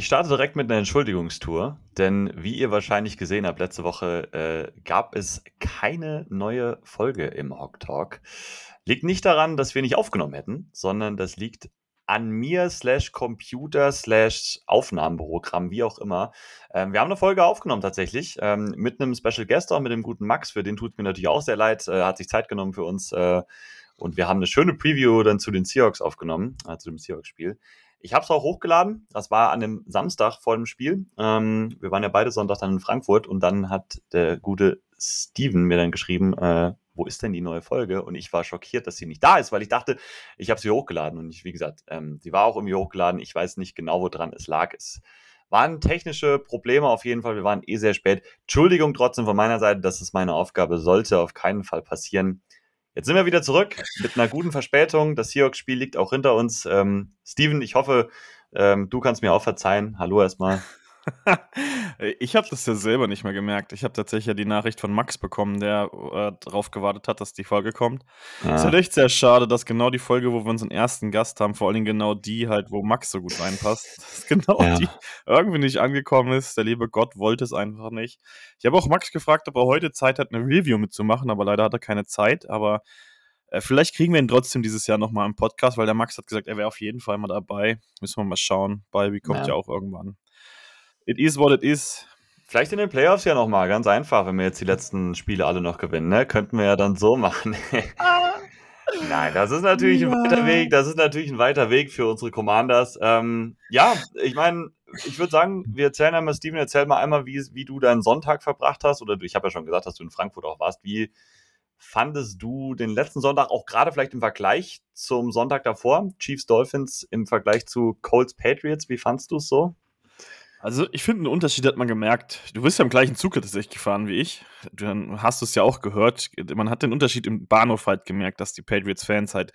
Ich starte direkt mit einer Entschuldigungstour, denn wie ihr wahrscheinlich gesehen habt, letzte Woche äh, gab es keine neue Folge im Hawk Talk. Liegt nicht daran, dass wir nicht aufgenommen hätten, sondern das liegt an mir slash Computer slash Aufnahmeprogramm, wie auch immer. Ähm, wir haben eine Folge aufgenommen tatsächlich ähm, mit einem Special Guest, auch mit dem guten Max. Für den tut mir natürlich auch sehr leid, äh, hat sich Zeit genommen für uns. Äh, und wir haben eine schöne Preview dann zu den Seahawks aufgenommen, äh, zu dem Seahawks-Spiel. Ich habe es auch hochgeladen. Das war an dem Samstag vor dem Spiel. Ähm, wir waren ja beide Sonntag dann in Frankfurt und dann hat der gute Steven mir dann geschrieben, äh, wo ist denn die neue Folge? Und ich war schockiert, dass sie nicht da ist, weil ich dachte, ich habe sie hochgeladen. Und ich, wie gesagt, ähm, sie war auch irgendwie hochgeladen. Ich weiß nicht genau, woran es lag. Es waren technische Probleme auf jeden Fall. Wir waren eh sehr spät. Entschuldigung trotzdem von meiner Seite, das ist meine Aufgabe, sollte auf keinen Fall passieren. Jetzt sind wir wieder zurück mit einer guten Verspätung. Das Seahawks-Spiel liegt auch hinter uns. Ähm, Steven, ich hoffe, ähm, du kannst mir auch verzeihen. Hallo erstmal. ich habe das ja selber nicht mehr gemerkt. Ich habe tatsächlich ja die Nachricht von Max bekommen, der äh, darauf gewartet hat, dass die Folge kommt. Ja. Ist halt echt sehr schade, dass genau die Folge, wo wir unseren ersten Gast haben, vor allem genau die halt, wo Max so gut reinpasst, dass genau ja. die irgendwie nicht angekommen ist. Der liebe Gott wollte es einfach nicht. Ich habe auch Max gefragt, ob er heute Zeit hat, eine Review mitzumachen, aber leider hat er keine Zeit. Aber äh, vielleicht kriegen wir ihn trotzdem dieses Jahr nochmal im Podcast, weil der Max hat gesagt, er wäre auf jeden Fall mal dabei. Müssen wir mal schauen. Balbi kommt ja. ja auch irgendwann it is what it is. Vielleicht in den Playoffs ja nochmal, ganz einfach, wenn wir jetzt die letzten Spiele alle noch gewinnen, ne? Könnten wir ja dann so machen. Nein, das ist natürlich ja. ein weiter Weg. Das ist natürlich ein weiter Weg für unsere Commanders. Ähm, ja, ich meine, ich würde sagen, wir erzählen einmal, Steven, erzähl mal einmal, wie, wie du deinen Sonntag verbracht hast. Oder ich habe ja schon gesagt, dass du in Frankfurt auch warst. Wie fandest du den letzten Sonntag auch gerade vielleicht im Vergleich zum Sonntag davor? Chiefs Dolphins im Vergleich zu Colts Patriots. Wie fandest du es so? Also, ich finde, einen Unterschied hat man gemerkt. Du bist ja im gleichen Zug tatsächlich gefahren wie ich. Dann hast du es ja auch gehört. Man hat den Unterschied im Bahnhof halt gemerkt, dass die Patriots-Fans halt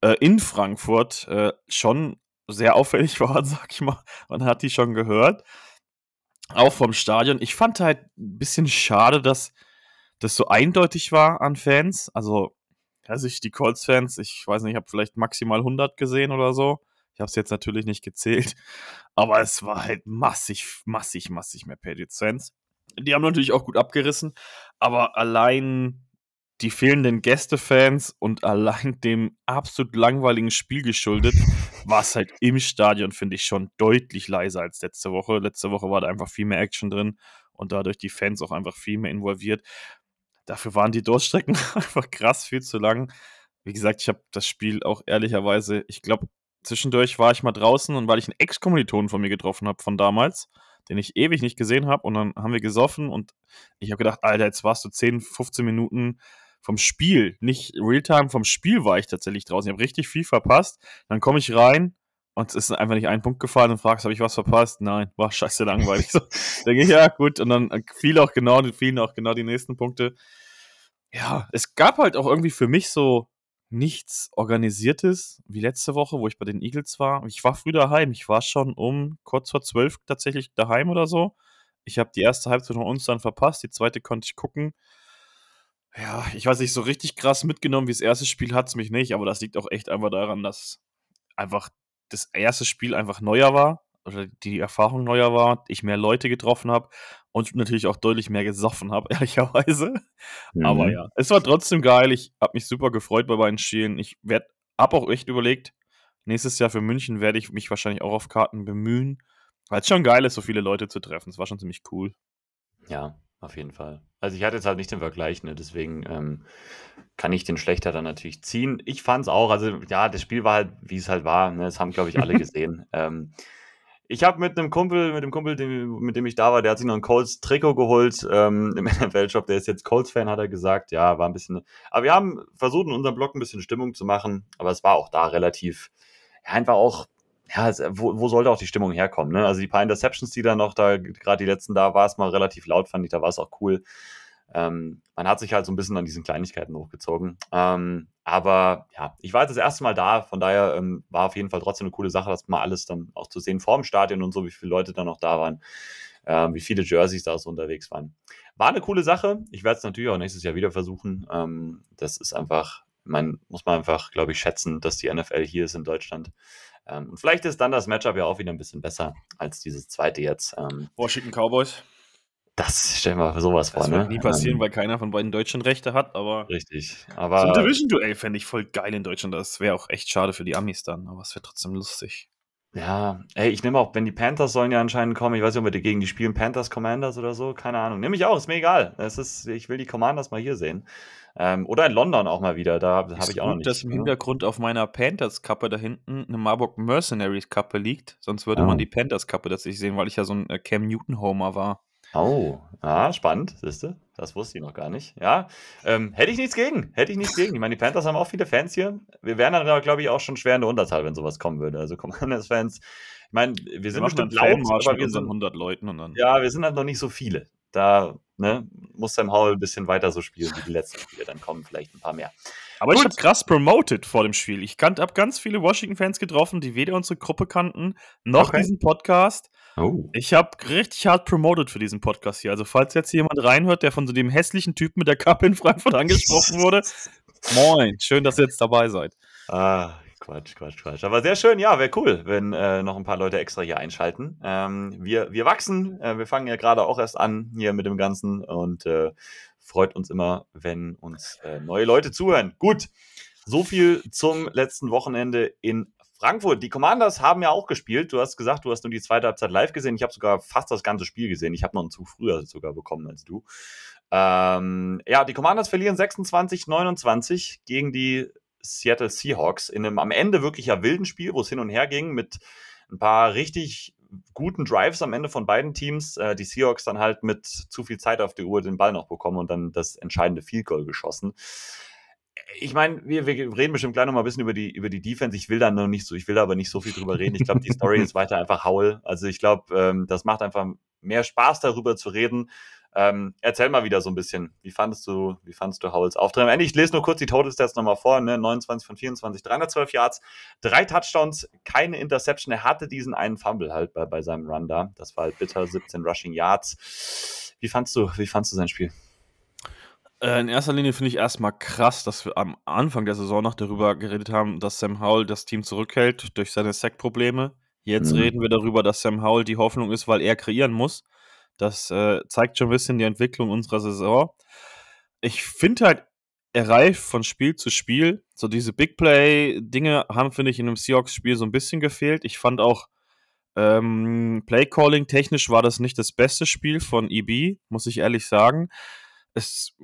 äh, in Frankfurt äh, schon sehr auffällig waren, sag ich mal. Man hat die schon gehört. Auch vom Stadion. Ich fand halt ein bisschen schade, dass das so eindeutig war an Fans. Also, also ich, die Colts-Fans, ich weiß nicht, ich habe vielleicht maximal 100 gesehen oder so. Ich habe es jetzt natürlich nicht gezählt, aber es war halt massig, massig, massig mehr Patriots-Fans. Die haben natürlich auch gut abgerissen, aber allein die fehlenden Gästefans und allein dem absolut langweiligen Spiel geschuldet, war es halt im Stadion, finde ich, schon deutlich leiser als letzte Woche. Letzte Woche war da einfach viel mehr Action drin und dadurch die Fans auch einfach viel mehr involviert. Dafür waren die Durststrecken einfach krass viel zu lang. Wie gesagt, ich habe das Spiel auch ehrlicherweise, ich glaube, zwischendurch war ich mal draußen und weil ich einen Ex-Kommilitonen von mir getroffen habe von damals, den ich ewig nicht gesehen habe und dann haben wir gesoffen und ich habe gedacht, Alter, jetzt warst du 10, 15 Minuten vom Spiel, nicht Realtime, vom Spiel war ich tatsächlich draußen. Ich habe richtig viel verpasst. Dann komme ich rein und es ist einfach nicht ein Punkt gefallen und fragst, habe ich was verpasst? Nein, war scheiße langweilig. so, denke ich, ja, gut. Und dann fiel auch genau, fielen auch genau die nächsten Punkte. Ja, es gab halt auch irgendwie für mich so nichts Organisiertes wie letzte Woche, wo ich bei den Eagles war. Ich war früh daheim. Ich war schon um kurz vor zwölf tatsächlich daheim oder so. Ich habe die erste Halbzeit von uns dann verpasst, die zweite konnte ich gucken. Ja, ich weiß nicht, so richtig krass mitgenommen wie das erste Spiel hat es mich nicht, aber das liegt auch echt einfach daran, dass einfach das erste Spiel einfach neuer war oder die Erfahrung neuer war, ich mehr Leute getroffen habe und natürlich auch deutlich mehr gesoffen habe, ehrlicherweise. Mhm. Aber ja, es war trotzdem geil. Ich habe mich super gefreut bei beiden Spielen. Ich werde, habe auch echt überlegt, nächstes Jahr für München werde ich mich wahrscheinlich auch auf Karten bemühen, weil es schon geil ist, so viele Leute zu treffen. Es war schon ziemlich cool. Ja, auf jeden Fall. Also ich hatte jetzt halt nicht den Vergleich, ne? deswegen ähm, kann ich den schlechter dann natürlich ziehen. Ich fand es auch, also ja, das Spiel war halt, wie es halt war. Ne? Das haben, glaube ich, alle gesehen. ähm, ich habe mit einem Kumpel, mit dem Kumpel, dem, mit dem ich da war, der hat sich noch ein Colts-Trikot geholt ähm, im NFL-Shop. Der ist jetzt Colts-Fan, hat er gesagt. Ja, war ein bisschen. Aber wir haben versucht, in unserem Blog ein bisschen Stimmung zu machen. Aber es war auch da relativ. Ja, einfach auch. Ja, es, wo, wo sollte auch die Stimmung herkommen? Ne? Also die paar Interceptions, die da noch da, gerade die letzten da, war es mal relativ laut, fand ich. Da war es auch cool. Ähm, man hat sich halt so ein bisschen an diesen Kleinigkeiten hochgezogen. Ähm, aber ja, ich war jetzt das erste Mal da, von daher ähm, war auf jeden Fall trotzdem eine coole Sache, das mal alles dann auch zu sehen vor dem Stadion und so, wie viele Leute da noch da waren, ähm, wie viele Jerseys da so unterwegs waren. War eine coole Sache. Ich werde es natürlich auch nächstes Jahr wieder versuchen. Ähm, das ist einfach, man muss man einfach, glaube ich, schätzen, dass die NFL hier ist in Deutschland. Ähm, und vielleicht ist dann das Matchup ja auch wieder ein bisschen besser als dieses zweite jetzt. Ähm, Washington Cowboys. Das stellen wir sowas vor, Das ne? wird nie passieren, Ähm, weil keiner von beiden Deutschen Rechte hat, aber Richtig. so ein Aber Division-Duell fände ich voll geil in Deutschland. Das wäre auch echt schade für die Amis dann, aber es wäre trotzdem lustig. ja, ey, ich nehme auch, wenn die Panthers sollen ja anscheinend kommen, ich weiß nicht, ob wir die gegen die spielen, Panthers Commanders oder so, keine Ahnung. Nehme ich auch, ist mir egal. Es ist, ich will die Commanders mal hier sehen. Ähm, oder in London auch mal wieder, da habe ich auch noch gut, nicht. dass im ne? Hintergrund auf meiner Panthers-Kappe da hinten eine Marburg Mercenaries-Kappe liegt. Sonst würde Oh. man die Panthers-Kappe tatsächlich sehen, weil ich ja so ein äh, Cam Newton-Homer war. Oh, ja, spannend, siehst du? Das wusste ich noch gar nicht. Ja, ähm, hätte ich nichts gegen. Hätte ich nichts gegen. Ich meine, die Panthers haben auch viele Fans hier. Wir wären dann aber, glaube ich, auch schon schwer in der Unterzahl, wenn sowas kommen würde. Also Commanders-Fans, ich meine, wir sind bestimmt laut, aber wir sind, 100 Leuten und dann. ja, wir sind halt noch nicht so viele. Da ne, muss Sam Howell ein bisschen weiter so spielen wie die letzten Spiele. Dann kommen vielleicht ein paar mehr. Aber ich Gut. habe krass promoted vor dem Spiel. Ich kannte, habe ganz viele Washington-Fans getroffen, die weder unsere Gruppe kannten, noch Okay. diesen Podcast. Oh. Ich habe richtig hart promoted für diesen Podcast hier. Also, falls jetzt jemand reinhört, der von so dem hässlichen Typen mit der Kappe in Frankfurt angesprochen wurde, moin, schön, dass ihr jetzt dabei seid. Ah, Quatsch, Quatsch, Quatsch. Aber sehr schön, ja, wäre cool, wenn äh, noch ein paar Leute extra hier einschalten. Ähm, wir, wir wachsen, äh, wir fangen ja gerade auch erst an hier mit dem Ganzen und äh, freut uns immer, wenn uns äh, neue Leute zuhören. Gut, so viel zum letzten Wochenende in Frankfurt. Die Commanders haben ja auch gespielt. Du hast gesagt, du hast nur die zweite Halbzeit live gesehen. Ich habe sogar fast das ganze Spiel gesehen. Ich habe noch einen Zug früher sogar bekommen als du. Ähm, ja, die Commanders verlieren 26-29 gegen die Seattle Seahawks in einem am Ende wirklich ja wilden Spiel, wo es hin und her ging mit ein paar richtig guten Drives am Ende von beiden Teams. Äh, die Seahawks dann halt mit zu viel Zeit auf die Uhr den Ball noch bekommen und dann das entscheidende Field Goal geschossen. Ich meine, wir, wir reden bestimmt gleich noch mal ein bisschen über die, über die Defense. Ich will da noch nicht so, ich will da aber nicht so viel drüber reden. Ich glaube, die Story ist weiter einfach Howl. Also ich glaube, ähm, das macht einfach mehr Spaß, darüber zu reden. Ähm, erzähl mal wieder so ein bisschen, wie fandest du, wie fandest du Howells Auftritt? Am Ende, ich lese nur kurz die Total Stats nochmal vor, ne? 29 von 24, 312 Yards, drei Touchdowns, keine Interception. Er hatte diesen einen Fumble halt bei, bei seinem Run da. Das war halt bitter, 17 Rushing Yards. Wie fandst du, wie fandst du sein Spiel? Äh, in erster Linie finde ich erstmal krass, dass wir am Anfang der Saison noch darüber geredet haben, dass Sam Howell das Team zurückhält durch seine Sack-Probleme. Jetzt Mhm. reden wir darüber, dass Sam Howell die Hoffnung ist, weil er kreieren muss. Das äh, zeigt schon ein bisschen die Entwicklung unserer Saison. Ich finde halt, er reift von Spiel zu Spiel. So diese Big Play-Dinge haben, finde ich, in einem Seahawks-Spiel so ein bisschen gefehlt. Ich fand auch, ähm, Play-Calling technisch war das nicht das beste Spiel von EB, muss ich ehrlich sagen. Es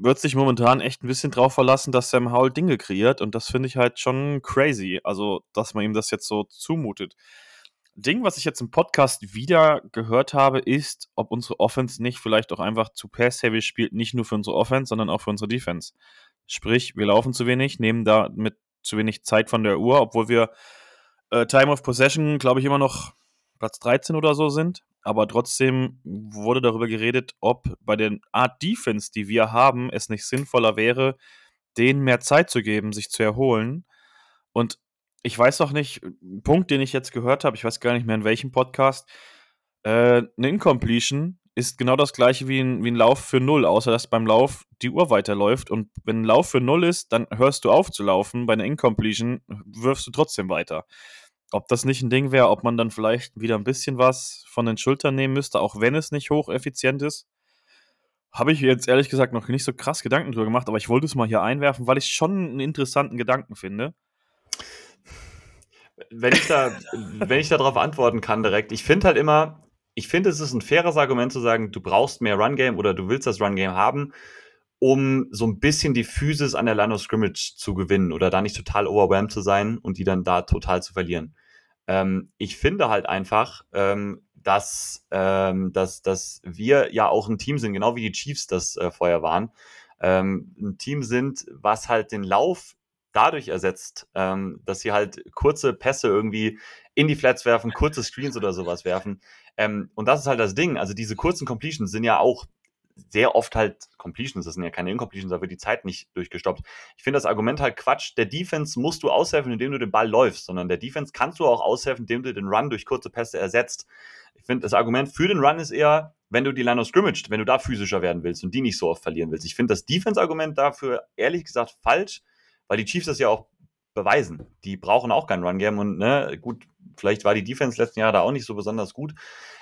wird sich momentan echt ein bisschen drauf verlassen, dass Sam Howell Dinge kreiert und das finde ich halt schon crazy. Also, dass man ihm das jetzt so zumutet. Ding, was ich jetzt im Podcast wieder gehört habe, ist, ob unsere Offense nicht vielleicht auch einfach zu pass-heavy spielt, nicht nur für unsere Offense, sondern auch für unsere Defense. Sprich, wir laufen zu wenig, nehmen da mit zu wenig Zeit von der Uhr, obwohl wir äh, Time of Possession, glaube ich, immer noch Platz 13 oder so sind. Aber trotzdem wurde darüber geredet, ob bei der Art Defense, die wir haben, es nicht sinnvoller wäre, denen mehr Zeit zu geben, sich zu erholen. Und ich weiß auch nicht, ein Punkt, den ich jetzt gehört habe, ich weiß gar nicht mehr in welchem Podcast, äh, eine Incompletion ist genau das gleiche wie ein, wie ein Lauf für Null, außer dass beim Lauf die Uhr weiterläuft. Und wenn ein Lauf für Null ist, dann hörst du auf zu laufen. Bei einer Incompletion wirfst du trotzdem weiter. Ob das nicht ein Ding wäre, ob man dann vielleicht wieder ein bisschen was von den Schultern nehmen müsste, auch wenn es nicht hocheffizient ist, habe ich jetzt ehrlich gesagt noch nicht so krass Gedanken drüber gemacht, aber ich wollte es mal hier einwerfen, weil ich schon einen interessanten Gedanken finde. Wenn ich da, wenn ich darauf antworten kann direkt, ich finde halt immer, ich finde, es ist ein faires Argument zu sagen, du brauchst mehr Run-Game oder du willst das Run-Game haben, um so ein bisschen die Physis an der Line of Scrimmage zu gewinnen oder da nicht total overwhelmed zu sein und die dann da total zu verlieren. Ähm, ich finde halt einfach, ähm, dass, ähm, dass, dass wir ja auch ein Team sind, genau wie die Chiefs das äh, vorher waren, ähm, ein Team sind, was halt den Lauf dadurch ersetzt, ähm, dass sie halt kurze Pässe irgendwie in die Flats werfen, kurze Screens oder sowas werfen. Ähm, und das ist halt das Ding. Also diese kurzen Completions sind ja auch sehr oft halt Completions, das sind ja keine Incompletions, da wird die Zeit nicht durchgestoppt. Ich finde das Argument halt Quatsch. Der Defense musst du aushelfen, indem du den Ball läufst, sondern der Defense kannst du auch aushelfen, indem du den Run durch kurze Pässe ersetzt. Ich finde, das Argument für den Run ist eher, wenn du die Line of Scrimmage, wenn du da physischer werden willst und die nicht so oft verlieren willst. Ich finde das Defense-Argument dafür ehrlich gesagt falsch, weil die Chiefs das ja auch beweisen. Die brauchen auch kein Run-Game und ne, gut, vielleicht war die Defense letzten Jahre da auch nicht so besonders gut.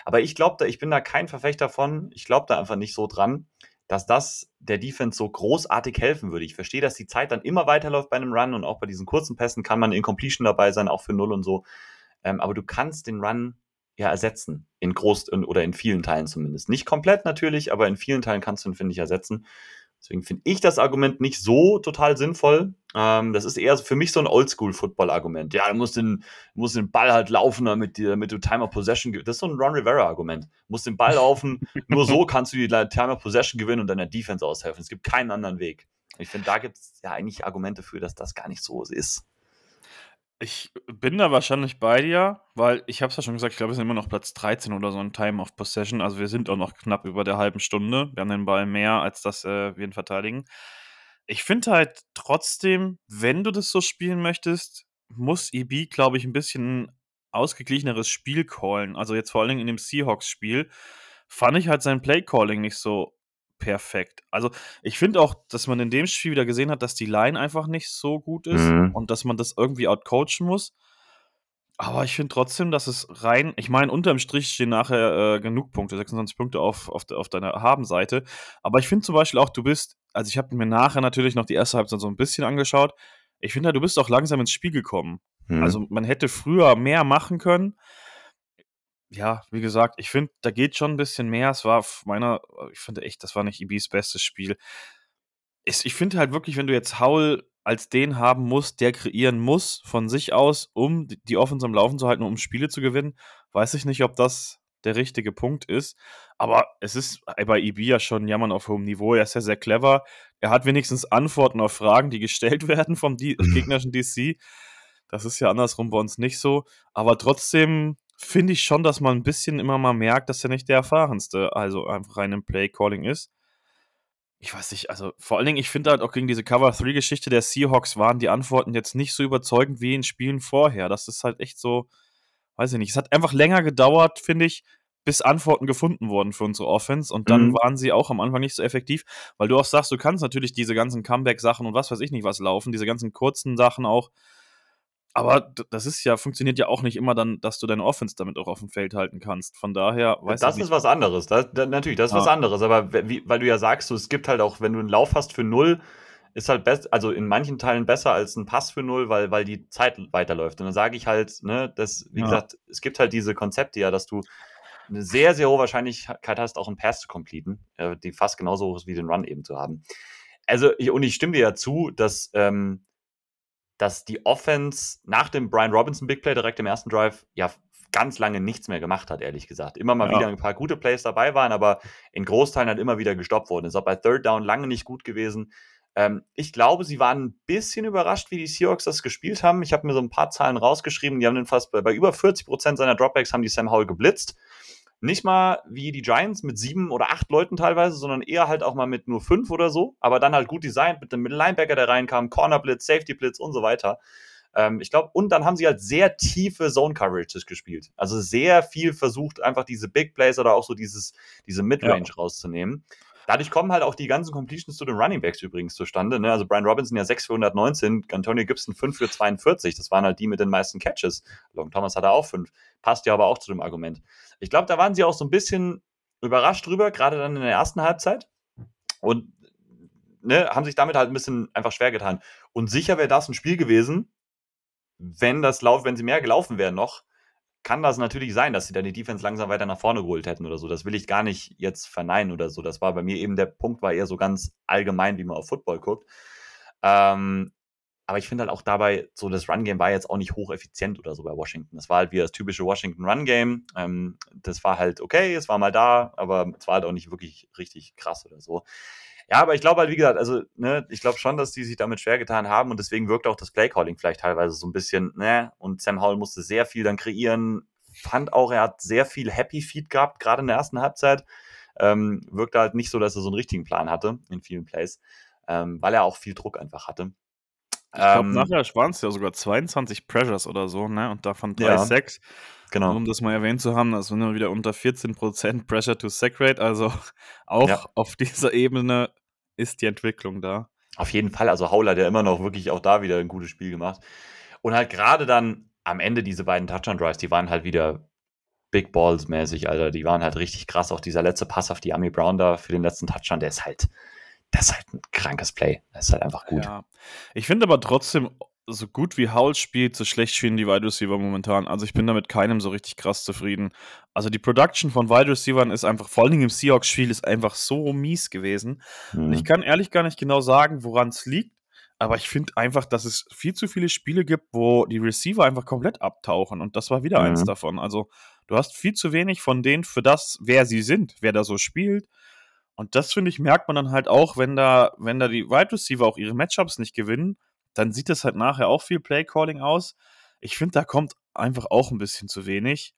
Aber ich glaube, da, ich bin da kein Verfechter von. Ich glaube da einfach nicht so dran, dass das der Defense so großartig helfen würde. Ich verstehe, dass die Zeit dann immer weiterläuft bei einem Run und auch bei diesen kurzen Pässen kann man in Completion dabei sein, auch für Null und so. Ähm, aber du kannst den Run ja ersetzen. In groß oder in vielen Teilen zumindest. Nicht komplett natürlich, aber in vielen Teilen kannst du ihn, finde ich, ersetzen. Deswegen finde ich das Argument nicht so total sinnvoll. Ähm, das ist eher für mich so ein Oldschool-Football-Argument. Ja, du musst den, musst den Ball halt laufen, damit, damit du Time of Possession gewinnst. Das ist so ein Ron Rivera-Argument. Du musst den Ball laufen, nur so kannst du die Time of Possession gewinnen und deiner Defense aushelfen. Es gibt keinen anderen Weg. Ich finde, da gibt es ja eigentlich Argumente für, dass das gar nicht so ist. Ich bin da wahrscheinlich bei dir, weil ich habe es ja schon gesagt, ich glaube, wir sind immer noch Platz 13 oder so in Time of Possession. Also wir sind auch noch knapp über der halben Stunde. Wir haben den Ball mehr, als dass äh, wir ihn verteidigen. Ich finde halt trotzdem, wenn du das so spielen möchtest, muss EB, glaube ich, ein bisschen ausgeglicheneres Spiel callen. Also jetzt vor allen Dingen in dem Seahawks-Spiel fand ich halt sein Play-Calling nicht so perfekt. Also, ich finde auch, dass man in dem Spiel wieder gesehen hat, dass die Line einfach nicht so gut ist mhm. und dass man das irgendwie outcoachen muss. Aber ich finde trotzdem, dass es rein, ich meine, unterm Strich stehen nachher äh, genug Punkte, 26 Punkte auf, auf, auf deiner Habenseite. Aber ich finde zum Beispiel auch, du bist, also ich habe mir nachher natürlich noch die erste Halbzeit so ein bisschen angeschaut. Ich finde, du bist auch langsam ins Spiel gekommen. Mhm. Also man hätte früher mehr machen können ja, wie gesagt, ich finde, da geht schon ein bisschen mehr. Es war meiner, ich finde echt, das war nicht Ibis bestes Spiel. Ich, ich finde halt wirklich, wenn du jetzt Haul als den haben musst, der kreieren muss von sich aus, um die Offense am Laufen zu halten, um Spiele zu gewinnen, weiß ich nicht, ob das der richtige Punkt ist. Aber es ist bei Ibi ja schon Jammern auf hohem Niveau. Er ist ja sehr clever. Er hat wenigstens Antworten auf Fragen, die gestellt werden vom D gegnerischen DC. Das ist ja andersrum bei uns nicht so. Aber trotzdem finde ich schon, dass man ein bisschen immer mal merkt, dass er nicht der erfahrenste, also einfach rein im Play-Calling ist. Ich weiß nicht, also vor allen Dingen, ich finde halt auch gegen diese Cover-3-Geschichte der Seahawks waren die Antworten jetzt nicht so überzeugend wie in Spielen vorher. Das ist halt echt so, weiß ich nicht. Es hat einfach länger gedauert, finde ich, bis Antworten gefunden wurden für unsere Offense. Und dann mhm. waren sie auch am Anfang nicht so effektiv, weil du auch sagst, du kannst natürlich diese ganzen Comeback-Sachen und was weiß ich nicht was laufen, diese ganzen kurzen Sachen auch aber das ist ja, funktioniert ja auch nicht immer dann, dass du deine Offense damit auch auf dem Feld halten kannst. Von daher, weiß Das ist was anderes. Das, das, natürlich, das ist ja. was anderes. Aber wie, weil du ja sagst, so, es gibt halt auch, wenn du einen Lauf hast für null, ist halt best, also in manchen Teilen besser als ein Pass für null, weil, weil die Zeit weiterläuft. Und dann sage ich halt, ne, dass, wie ja. gesagt, es gibt halt diese Konzepte ja, dass du eine sehr, sehr hohe Wahrscheinlichkeit hast, auch einen Pass zu completen, äh, die fast genauso hoch ist wie den Run eben zu haben. Also, ich, und ich stimme dir ja zu, dass ähm, dass die Offense nach dem Brian Robinson Big Play direkt im ersten Drive ja ganz lange nichts mehr gemacht hat, ehrlich gesagt. Immer mal ja. wieder ein paar gute Plays dabei waren, aber in Großteilen halt immer wieder gestoppt worden. Ist auch bei Third Down lange nicht gut gewesen. Ähm, ich glaube, sie waren ein bisschen überrascht, wie die Seahawks das gespielt haben. Ich habe mir so ein paar Zahlen rausgeschrieben. Die haben den fast bei, bei über 40 Prozent seiner Dropbacks haben die Sam Howell geblitzt. Nicht mal wie die Giants mit sieben oder acht Leuten teilweise, sondern eher halt auch mal mit nur fünf oder so. Aber dann halt gut designt mit dem Middle Linebacker, der reinkam, Corner Blitz, Safety Blitz und so weiter. Ähm, ich glaube, und dann haben sie halt sehr tiefe Zone Coverages gespielt. Also sehr viel versucht, einfach diese Big Plays oder auch so dieses, diese Midrange ja. rauszunehmen. Dadurch kommen halt auch die ganzen Completions zu den Running Backs übrigens zustande. Ne? Also Brian Robinson ja 6 für 119, Antonio Gibson 5 für 42. Das waren halt die mit den meisten Catches. Long Thomas hatte auch 5. Passt ja aber auch zu dem Argument. Ich glaube, da waren sie auch so ein bisschen überrascht drüber, gerade dann in der ersten Halbzeit. Und ne, haben sich damit halt ein bisschen einfach schwer getan. Und sicher wäre das ein Spiel gewesen, wenn das Lauf, wenn sie mehr gelaufen wären noch, kann das natürlich sein, dass sie dann die Defense langsam weiter nach vorne geholt hätten oder so. Das will ich gar nicht jetzt verneinen oder so. Das war bei mir eben der Punkt, war eher so ganz allgemein, wie man auf Football guckt. Ähm, aber ich finde halt auch dabei, so das Run-Game war jetzt auch nicht hocheffizient oder so bei Washington. Das war halt wie das typische Washington Run-Game. Ähm, das war halt okay, es war mal da, aber es war halt auch nicht wirklich richtig krass oder so. Ja, aber ich glaube halt, wie gesagt, also, ne, ich glaube schon, dass die sich damit schwer getan haben und deswegen wirkt auch das Playcalling vielleicht teilweise so ein bisschen, ne, und Sam Howell musste sehr viel dann kreieren. Fand auch, er hat sehr viel Happy Feed gehabt, gerade in der ersten Halbzeit. Ähm, wirkte halt nicht so, dass er so einen richtigen Plan hatte in vielen Plays, ähm, weil er auch viel Druck einfach hatte. Ich glaube, ähm, nachher waren es ja sogar 22 Pressures oder so, ne? Und davon 3 ja, Sacks. Genau. Um das mal erwähnt zu haben, das sind wir wieder unter 14% Pressure to Sack Rate. Also auch ja. auf dieser Ebene ist die Entwicklung da. Auf jeden Fall. Also Howler, der immer noch wirklich auch da wieder ein gutes Spiel gemacht. Und halt gerade dann am Ende diese beiden Touchdown-Drives, die waren halt wieder Big Balls mäßig, Alter. Die waren halt richtig krass. Auch dieser letzte Pass auf die Ami Brown da für den letzten Touchdown, der ist halt, das ist halt ein krankes Play. Das ist halt einfach gut. Ja. Ich finde aber trotzdem, so gut wie Howell spielt, so schlecht spielen die Wide Receiver momentan. Also ich bin damit keinem so richtig krass zufrieden. Also die Production von Wide Receivern ist einfach, vor allem im Seahawks-Spiel, ist einfach so mies gewesen. Mhm. Und ich kann ehrlich gar nicht genau sagen, woran es liegt. Aber ich finde einfach, dass es viel zu viele Spiele gibt, wo die Receiver einfach komplett abtauchen. Und das war wieder mhm. eins davon. Also du hast viel zu wenig von denen für das, wer sie sind, wer da so spielt. Und das, finde ich, merkt man dann halt auch, wenn da, wenn da die Wide Receiver auch ihre Matchups nicht gewinnen, dann sieht es halt nachher auch viel Play-Calling aus. Ich finde, da kommt einfach auch ein bisschen zu wenig.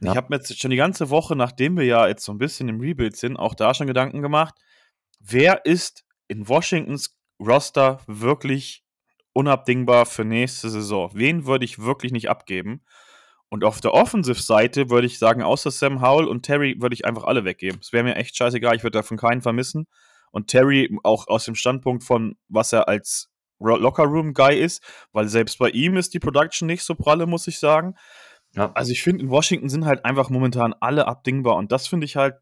Ja. Ich habe mir jetzt schon die ganze Woche, nachdem wir ja jetzt so ein bisschen im Rebuild sind, auch da schon Gedanken gemacht, wer ist in Washingtons Roster wirklich unabdingbar für nächste Saison? Wen würde ich wirklich nicht abgeben? Und auf der Offensive-Seite würde ich sagen, außer Sam Howell und Terry würde ich einfach alle weggeben. Es wäre mir echt scheißegal, ich würde davon keinen vermissen. Und Terry auch aus dem Standpunkt von, was er als Lockerroom-Guy ist, weil selbst bei ihm ist die Production nicht so pralle, muss ich sagen. Ja. Also ich finde, in Washington sind halt einfach momentan alle abdingbar und das finde ich halt,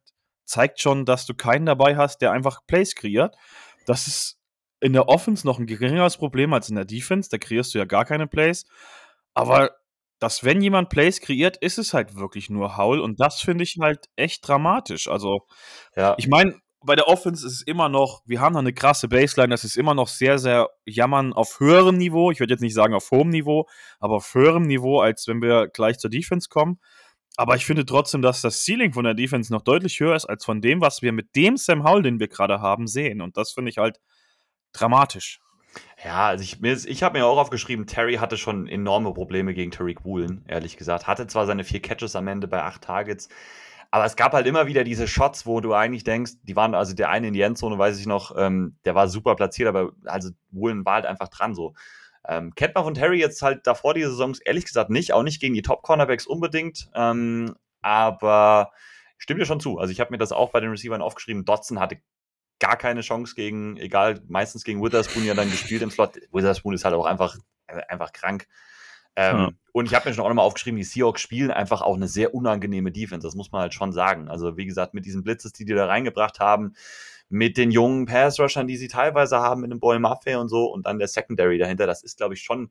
zeigt schon, dass du keinen dabei hast, der einfach Plays kreiert. Das ist in der Offense noch ein geringeres Problem als in der Defense, da kreierst du ja gar keine Plays. Aber dass wenn jemand Plays kreiert, ist es halt wirklich nur Howl und das finde ich halt echt dramatisch. Also, ja. ich meine, bei der Offense ist es immer noch, wir haben da eine krasse Baseline, das ist immer noch sehr, sehr jammern auf höherem Niveau. Ich würde jetzt nicht sagen auf hohem Niveau, aber auf höherem Niveau, als wenn wir gleich zur Defense kommen. Aber ich finde trotzdem, dass das Ceiling von der Defense noch deutlich höher ist als von dem, was wir mit dem Sam Howell, den wir gerade haben, sehen. Und das finde ich halt dramatisch. Ja, also ich, ich habe mir auch aufgeschrieben, Terry hatte schon enorme Probleme gegen Tariq Woolen, ehrlich gesagt. Hatte zwar seine vier Catches am Ende bei acht Targets, aber es gab halt immer wieder diese Shots, wo du eigentlich denkst, die waren, also der eine in die Endzone, weiß ich noch, ähm, der war super platziert, aber also Woolen war halt einfach dran so. Ähm, kennt man von Terry jetzt halt davor die Saisons ehrlich gesagt nicht, auch nicht gegen die Top-Cornerbacks unbedingt, ähm, aber stimmt dir schon zu. Also ich habe mir das auch bei den Receivern aufgeschrieben. Dotson hatte gar keine Chance gegen, egal, meistens gegen Witherspoon ja dann gespielt im Slot. Witherspoon ist halt auch einfach, äh, einfach krank. Ähm, ja. Und ich habe mir schon auch nochmal aufgeschrieben, die Seahawks spielen einfach auch eine sehr unangenehme Defense. Das muss man halt schon sagen. Also, wie gesagt, mit diesen Blitzes, die die da reingebracht haben, mit den jungen Pass-Rushern, die sie teilweise haben, mit dem Boy Maffei und so, und dann der Secondary dahinter, das ist, glaube ich, schon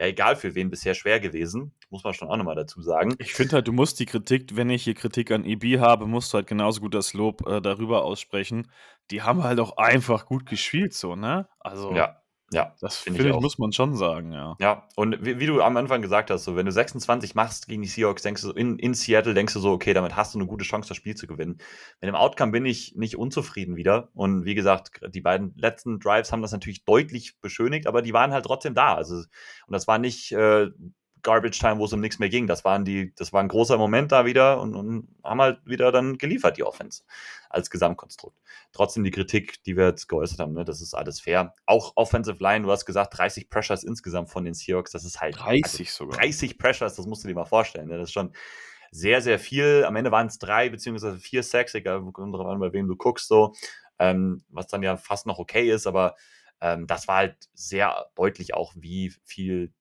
ja, egal für wen bisher schwer gewesen. Muss man schon auch nochmal dazu sagen. Ich finde halt, du musst die Kritik, wenn ich hier Kritik an EB habe, musst du halt genauso gut das Lob äh, darüber aussprechen. Die haben halt auch einfach gut gespielt, so, ne? Also. Ja. Ja, das finde find ich, muss man schon sagen, ja. Ja, und wie, wie, du am Anfang gesagt hast, so, wenn du 26 machst gegen die Seahawks, denkst du in, in Seattle, denkst du so, okay, damit hast du eine gute Chance, das Spiel zu gewinnen. Mit dem Outcome bin ich nicht unzufrieden wieder. Und wie gesagt, die beiden letzten Drives haben das natürlich deutlich beschönigt, aber die waren halt trotzdem da. Also, und das war nicht äh, Garbage Time, wo es um nichts mehr ging. Das waren die, das war ein großer Moment da wieder und, und, haben halt wieder dann geliefert, die Offense, als Gesamtkonstrukt. Trotzdem die Kritik, die wir jetzt geäußert haben, ne, das ist alles fair. Auch Offensive Line, du hast gesagt, 30 Pressures insgesamt von den Seahawks, das ist halt 30 also sogar. 30 Pressures, das musst du dir mal vorstellen. Ne? Das ist schon sehr, sehr viel. Am Ende waren es drei beziehungsweise vier Sacks, egal an, bei wem du guckst, so, ähm, was dann ja fast noch okay ist, aber ähm, das war halt sehr deutlich auch, wie viel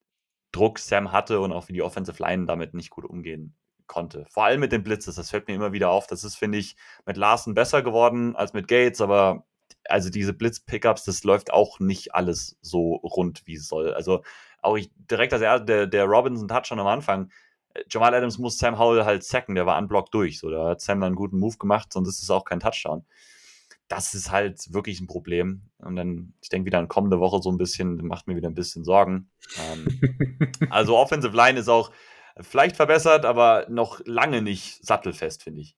Druck Sam hatte und auch wie die Offensive Line damit nicht gut umgehen konnte. Vor allem mit den Blitzes, das fällt mir immer wieder auf. Das ist, finde ich, mit Larsen besser geworden als mit Gates, aber also diese Blitz-Pickups, das läuft auch nicht alles so rund, wie es soll. Also auch ich, direkt als er, der, der Robinson-Touchdown am Anfang, äh, Jamal Adams muss Sam Howell halt sacken, der war unblocked durch. So, da hat Sam dann einen guten Move gemacht, sonst ist es auch kein Touchdown das ist halt wirklich ein Problem. Und dann, ich denke wieder an kommende Woche so ein bisschen, macht mir wieder ein bisschen Sorgen. Ähm, also Offensive Line ist auch vielleicht verbessert, aber noch lange nicht sattelfest, finde ich.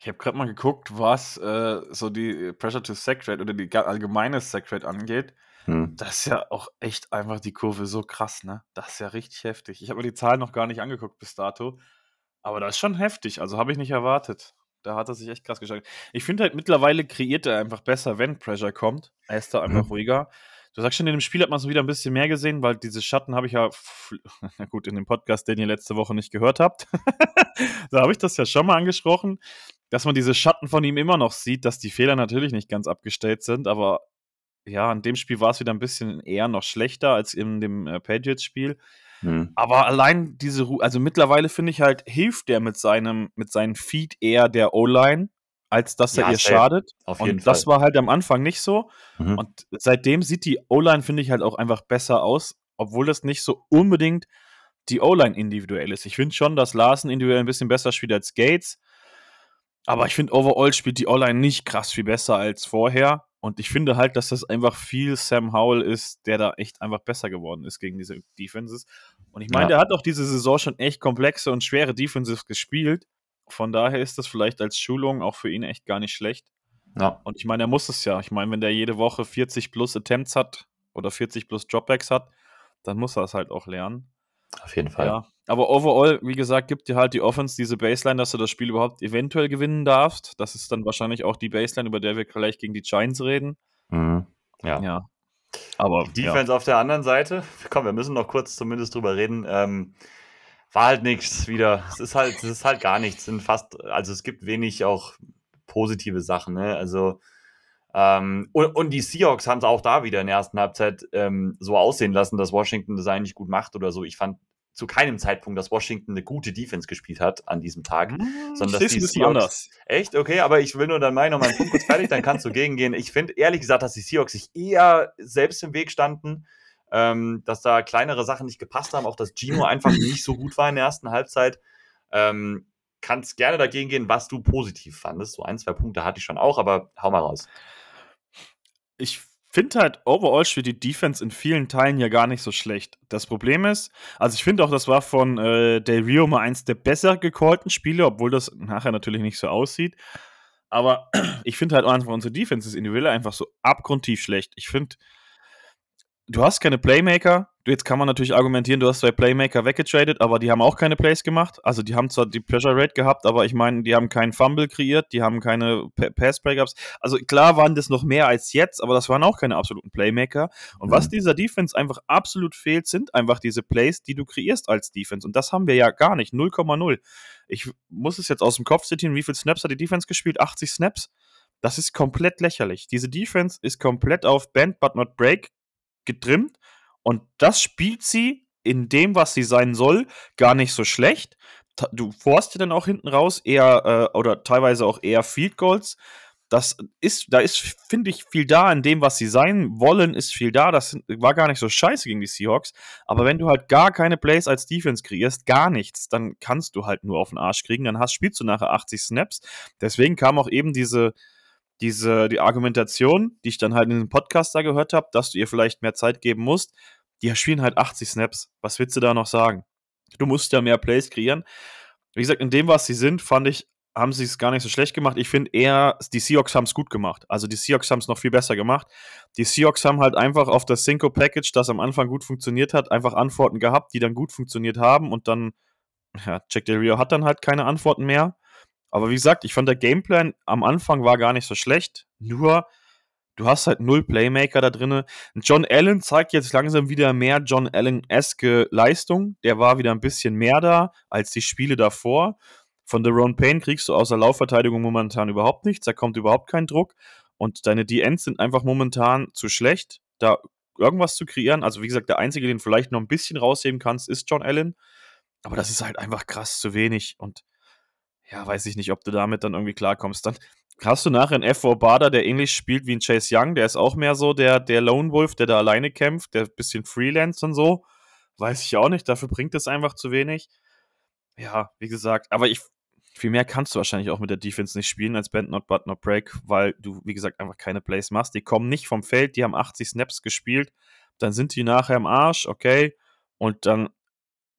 Ich habe gerade mal geguckt, was äh, so die Pressure to Sack Rate oder die allgemeine Sack Rate angeht. Hm. Das ist ja auch echt einfach die Kurve so krass, ne? Das ist ja richtig heftig. Ich habe mir die Zahlen noch gar nicht angeguckt bis dato. Aber das ist schon heftig. Also habe ich nicht erwartet. Da hat er sich echt krass geschlagen. Ich finde halt mittlerweile kreiert er einfach besser, wenn Pressure kommt. Er ist da einfach mhm. ruhiger. Du sagst schon, in dem Spiel hat man so wieder ein bisschen mehr gesehen, weil diese Schatten habe ich ja, na gut, in dem Podcast, den ihr letzte Woche nicht gehört habt, da habe ich das ja schon mal angesprochen. dass man diese Schatten von ihm immer noch sieht, dass die Fehler natürlich nicht ganz abgestellt sind, aber ja, in dem Spiel war es wieder ein bisschen eher noch schlechter als in dem äh, Patriots-Spiel. Mhm. Aber allein diese, Ru also mittlerweile finde ich halt, hilft der mit seinem, mit seinem Feed eher der O-Line, als dass er ja, ihr safe. schadet. Auf jeden und Fall. das war halt am Anfang nicht so. Mhm. Und seitdem sieht die O-Line, finde ich, halt auch einfach besser aus, obwohl das nicht so unbedingt die O-Line individuell ist. Ich finde schon, dass Larsen individuell ein bisschen besser spielt als Gates. Aber ich finde, overall spielt die O-Line nicht krass viel besser als vorher. Und ich finde halt, dass das einfach viel Sam Howell ist, der da echt einfach besser geworden ist gegen diese Defenses. Und ich meine, ja. der hat auch diese Saison schon echt komplexe und schwere Defenses gespielt. Von daher ist das vielleicht als Schulung auch für ihn echt gar nicht schlecht. Ja. Und ich meine, er muss es ja. Ich meine, wenn der jede Woche 40 plus Attempts hat oder 40 plus Dropbacks hat, dann muss er es halt auch lernen. Auf jeden Fall. Ja. Aber overall, wie gesagt, gibt dir halt die Offense diese Baseline, dass du das Spiel überhaupt eventuell gewinnen darfst. Das ist dann wahrscheinlich auch die Baseline, über der wir gleich gegen die Giants reden. Mhm. Ja. ja. Aber, die Defense ja. auf der anderen Seite, komm, wir müssen noch kurz zumindest drüber reden. Ähm, war halt nichts wieder. Es ist halt, es ist halt gar nichts. Sind fast, also es gibt wenig auch positive Sachen. Ne? Also ähm, und, und, die Seahawks haben es auch da wieder in der ersten Halbzeit ähm, so aussehen lassen, dass Washington das eigentlich gut macht oder so. Ich fand zu keinem Zeitpunkt, dass Washington eine gute Defense gespielt hat an diesem Tag, hm, sondern dass die Seahawks anders. echt okay, aber ich will nur dann meinen Punkt kurz fertig, dann kannst du gegengehen. Ich finde ehrlich gesagt, dass die Seahawks sich eher selbst im Weg standen, ähm, dass da kleinere Sachen nicht gepasst haben, auch dass Gino einfach nicht so gut war in der ersten Halbzeit. Ähm, kannst gerne dagegen gehen, was du positiv fandest. So ein, zwei Punkte hatte ich schon auch, aber hau mal raus ich finde halt, overall spielt die Defense in vielen Teilen ja gar nicht so schlecht. Das Problem ist, also ich finde auch, das war von äh, Del Rio mal eins der besser gecallten Spiele, obwohl das nachher natürlich nicht so aussieht. Aber ich finde halt einfach, unsere Defense ist individuell einfach so abgrundtief schlecht. Ich finde, du hast keine Playmaker. Jetzt kann man natürlich argumentieren, du hast zwei Playmaker weggetradet, aber die haben auch keine Plays gemacht. Also die haben zwar die Pressure Rate gehabt, aber ich meine, die haben keinen Fumble kreiert, die haben keine Pass Breakups. Also klar waren das noch mehr als jetzt, aber das waren auch keine absoluten Playmaker. Und mhm. was dieser Defense einfach absolut fehlt, sind einfach diese Plays, die du kreierst als Defense. Und das haben wir ja gar nicht. 0,0. Ich muss es jetzt aus dem Kopf zitieren, wie viele Snaps hat die Defense gespielt? 80 Snaps? Das ist komplett lächerlich. Diese Defense ist komplett auf Bend but not Break getrimmt und das spielt sie in dem, was sie sein soll, gar nicht so schlecht. Du forst ja dann auch hinten raus eher äh, oder teilweise auch eher Field Goals. Das ist, da ist, finde ich, viel da in dem, was sie sein wollen, ist viel da. Das war gar nicht so scheiße gegen die Seahawks. Aber wenn du halt gar keine Plays als Defense kreierst, gar nichts, dann kannst du halt nur auf den Arsch kriegen. Dann hast, spielst du nachher 80 Snaps. Deswegen kam auch eben diese, diese, die Argumentation, die ich dann halt in dem Podcast da gehört habe, dass du ihr vielleicht mehr Zeit geben musst, die spielen halt 80 Snaps. Was willst du da noch sagen? Du musst ja mehr Plays kreieren. Wie gesagt, in dem, was sie sind, fand ich, haben sie es gar nicht so schlecht gemacht. Ich finde eher, die Seahawks haben es gut gemacht. Also die Seahawks haben es noch viel besser gemacht. Die Seahawks haben halt einfach auf das Cinco Package, das am Anfang gut funktioniert hat, einfach Antworten gehabt, die dann gut funktioniert haben und dann, ja, Jack Del Rio hat dann halt keine Antworten mehr. Aber wie gesagt, ich fand der Gameplan am Anfang war gar nicht so schlecht. Nur, du hast halt null Playmaker da drin. John Allen zeigt jetzt langsam wieder mehr John Allen-eske Leistung. Der war wieder ein bisschen mehr da als die Spiele davor. Von der Ron Payne kriegst du außer Laufverteidigung momentan überhaupt nichts. Da kommt überhaupt kein Druck. Und deine DNs sind einfach momentan zu schlecht, da irgendwas zu kreieren. Also, wie gesagt, der Einzige, den vielleicht noch ein bisschen rausheben kannst, ist John Allen. Aber das ist halt einfach krass zu wenig. Und ja, weiß ich nicht, ob du damit dann irgendwie klarkommst. Dann hast du nachher einen F.O. Bader, der ähnlich spielt wie ein Chase Young. Der ist auch mehr so der, der Lone Wolf, der da alleine kämpft, der ein bisschen Freelance und so. Weiß ich auch nicht. Dafür bringt es einfach zu wenig. Ja, wie gesagt, aber ich, viel mehr kannst du wahrscheinlich auch mit der Defense nicht spielen als Bend Not But Not Break, weil du, wie gesagt, einfach keine Plays machst. Die kommen nicht vom Feld, die haben 80 Snaps gespielt. Dann sind die nachher im Arsch, okay. Und dann,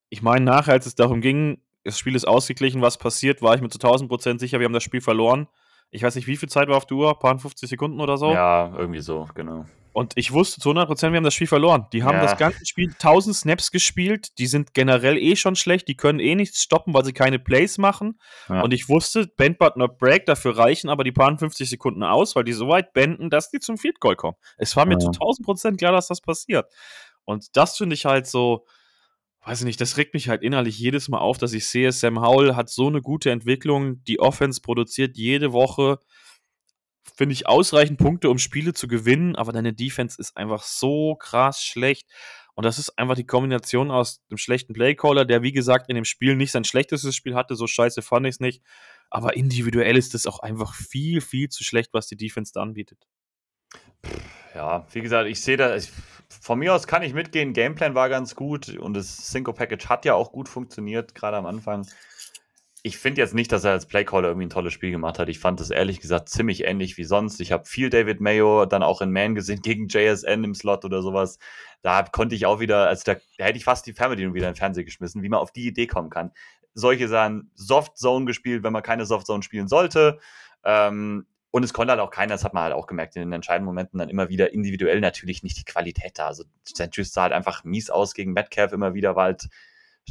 ich meine, nachher, als es darum ging, das Spiel ist ausgeglichen, was passiert, war ich mir zu 1000 Prozent sicher, wir haben das Spiel verloren. Ich weiß nicht, wie viel Zeit war auf der Uhr, ein paar 50 Sekunden oder so. Ja, irgendwie so, genau. Und ich wusste zu 100 Prozent, wir haben das Spiel verloren. Die haben ja. das ganze Spiel 1000 Snaps gespielt, die sind generell eh schon schlecht, die können eh nichts stoppen, weil sie keine Plays machen. Ja. Und ich wusste, Bend but not break, dafür reichen aber die paar 50 Sekunden aus, weil die so weit benden, dass die zum Field Goal kommen. Es war mir ja. zu 1000 Prozent klar, dass das passiert. Und das finde ich halt so, weiß ich nicht, das regt mich halt innerlich jedes Mal auf, dass ich sehe, Sam Howell hat so eine gute Entwicklung, die Offense produziert jede Woche, finde ich, ausreichend Punkte, um Spiele zu gewinnen, aber deine Defense ist einfach so krass schlecht. Und das ist einfach die Kombination aus dem schlechten Playcaller, der wie gesagt in dem Spiel nicht sein schlechtestes Spiel hatte, so scheiße fand ich es nicht. Aber individuell ist es auch einfach viel, viel zu schlecht, was die Defense da anbietet. Ja, wie gesagt, ich sehe da, ich, von mir aus kann ich mitgehen. Gameplan war ganz gut und das Synco Package hat ja auch gut funktioniert, gerade am Anfang. Ich finde jetzt nicht, dass er als Playcaller irgendwie ein tolles Spiel gemacht hat. Ich fand es ehrlich gesagt ziemlich ähnlich wie sonst. Ich habe viel David Mayo dann auch in Man gesehen gegen JSN im Slot oder sowas. Da konnte ich auch wieder, also da, hätte ich fast die Fernbedienung wieder in den Fernseher geschmissen, wie man auf die Idee kommen kann. Solche Sachen, Soft Zone gespielt, wenn man keine Soft Zone spielen sollte. Ähm, und es konnte halt auch keiner, das hat man halt auch gemerkt, in den entscheidenden Momenten dann immer wieder individuell natürlich nicht die Qualität da. Also St. Just sah halt einfach mies aus gegen Metcalf immer wieder, weil halt,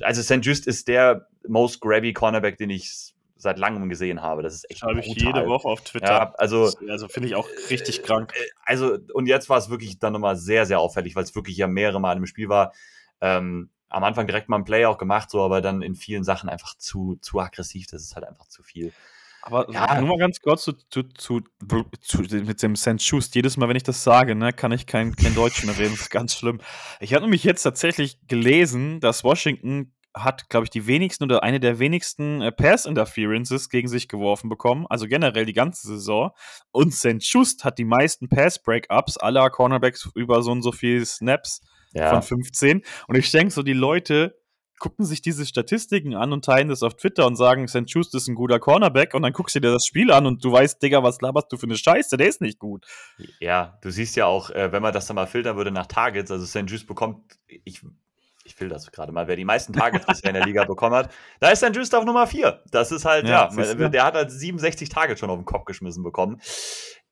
also St. Just ist der most grabby Cornerback, den ich seit langem gesehen habe. Das ist echt Schreibe ich jede Woche auf Twitter. Ja, also also finde ich auch richtig krank. Äh, also, und jetzt war es wirklich dann nochmal sehr, sehr auffällig, weil es wirklich ja mehrere Mal im Spiel war. Ähm, am Anfang direkt mal ein Play auch gemacht, so, aber dann in vielen Sachen einfach zu, zu aggressiv. Das ist halt einfach zu viel. Aber ja. nur mal ganz kurz zu, zu, zu, zu mit dem St. Just. Jedes Mal, wenn ich das sage, ne, kann ich kein, kein Deutsch mehr reden. Das ist ganz schlimm. Ich habe nämlich jetzt tatsächlich gelesen, dass Washington hat, glaube ich, die wenigsten oder eine der wenigsten äh, Pass-Interferences gegen sich geworfen bekommen, also generell die ganze Saison. Und St. Just hat die meisten Pass-Breakups aller Cornerbacks über so und so viele Snaps ja. von 15. Und ich denke so, die Leute gucken sich diese Statistiken an und teilen das auf Twitter und sagen, St. Just ist ein guter Cornerback und dann guckst du dir das Spiel an und du weißt, Digga, was laberst du für eine Scheiße, der ist nicht gut. Ja, du siehst ja auch, äh, wenn man das dann mal filtern würde nach Targets, also St. Just bekommt, ich, ich filter das gerade mal, wer die meisten Targets bisher in der Liga bekommen hat, da ist St. Just auf Nummer 4. Das ist halt, ja, ja der hat halt 67 Targets schon auf den Kopf geschmissen bekommen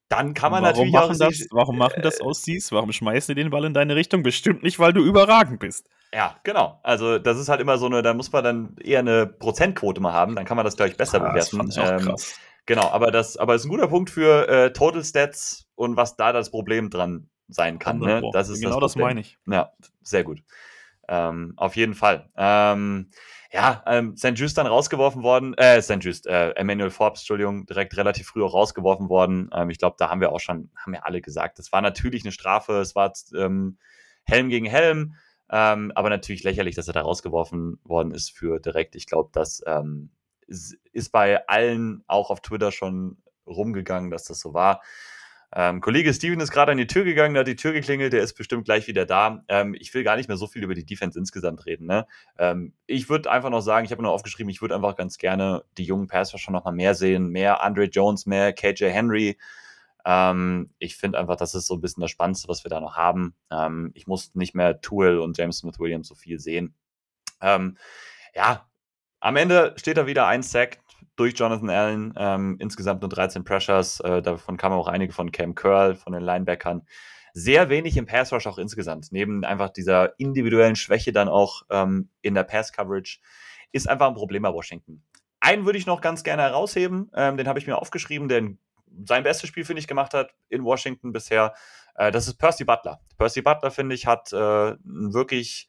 dann kann man warum natürlich auch. Das, warum machen das äh, Aussies? Warum schmeißen die den Ball in deine Richtung? Bestimmt nicht, weil du überragend bist. Ja, genau. Also, das ist halt immer so eine, da muss man dann eher eine Prozentquote mal haben, dann kann man das, glaube ich, besser ah, bewerten. Das ähm, krass. Genau, aber das aber ist ein guter Punkt für äh, Total Stats und was da das Problem dran sein kann. Ne? Das ist genau das, das meine ich. Ja, sehr gut. Ähm, auf jeden Fall. Ähm, ja, ähm, St. Just dann rausgeworfen worden, äh, St. Just, äh, Emmanuel Forbes, Entschuldigung, direkt relativ früh auch rausgeworfen worden. Ähm, ich glaube, da haben wir auch schon, haben ja alle gesagt, das war natürlich eine Strafe, es war ähm, Helm gegen Helm, ähm, aber natürlich lächerlich, dass er da rausgeworfen worden ist für direkt. Ich glaube, das ähm, ist, ist bei allen auch auf Twitter schon rumgegangen, dass das so war. Ähm, Kollege Steven ist gerade an die Tür gegangen, hat die Tür geklingelt, der ist bestimmt gleich wieder da. Ähm, ich will gar nicht mehr so viel über die Defense insgesamt reden. Ne? Ähm, ich würde einfach noch sagen, ich habe nur aufgeschrieben, ich würde einfach ganz gerne die jungen Passer schon noch mal mehr sehen. Mehr Andre Jones, mehr KJ Henry. Ähm, ich finde einfach, das ist so ein bisschen das Spannendste, was wir da noch haben. Ähm, ich muss nicht mehr Tool und James Smith Williams so viel sehen. Ähm, ja, am Ende steht da wieder ein Sack durch Jonathan Allen. Ähm, insgesamt nur 13 Pressures. Äh, davon kamen auch einige von Cam Curl, von den Linebackern. Sehr wenig im Pass Rush auch insgesamt. Neben einfach dieser individuellen Schwäche dann auch ähm, in der Pass Coverage ist einfach ein Problem bei Washington. Einen würde ich noch ganz gerne herausheben. Ähm, den habe ich mir aufgeschrieben, der sein bestes Spiel, finde ich, gemacht hat in Washington bisher. Äh, das ist Percy Butler. Percy Butler, finde ich, hat äh, ein wirklich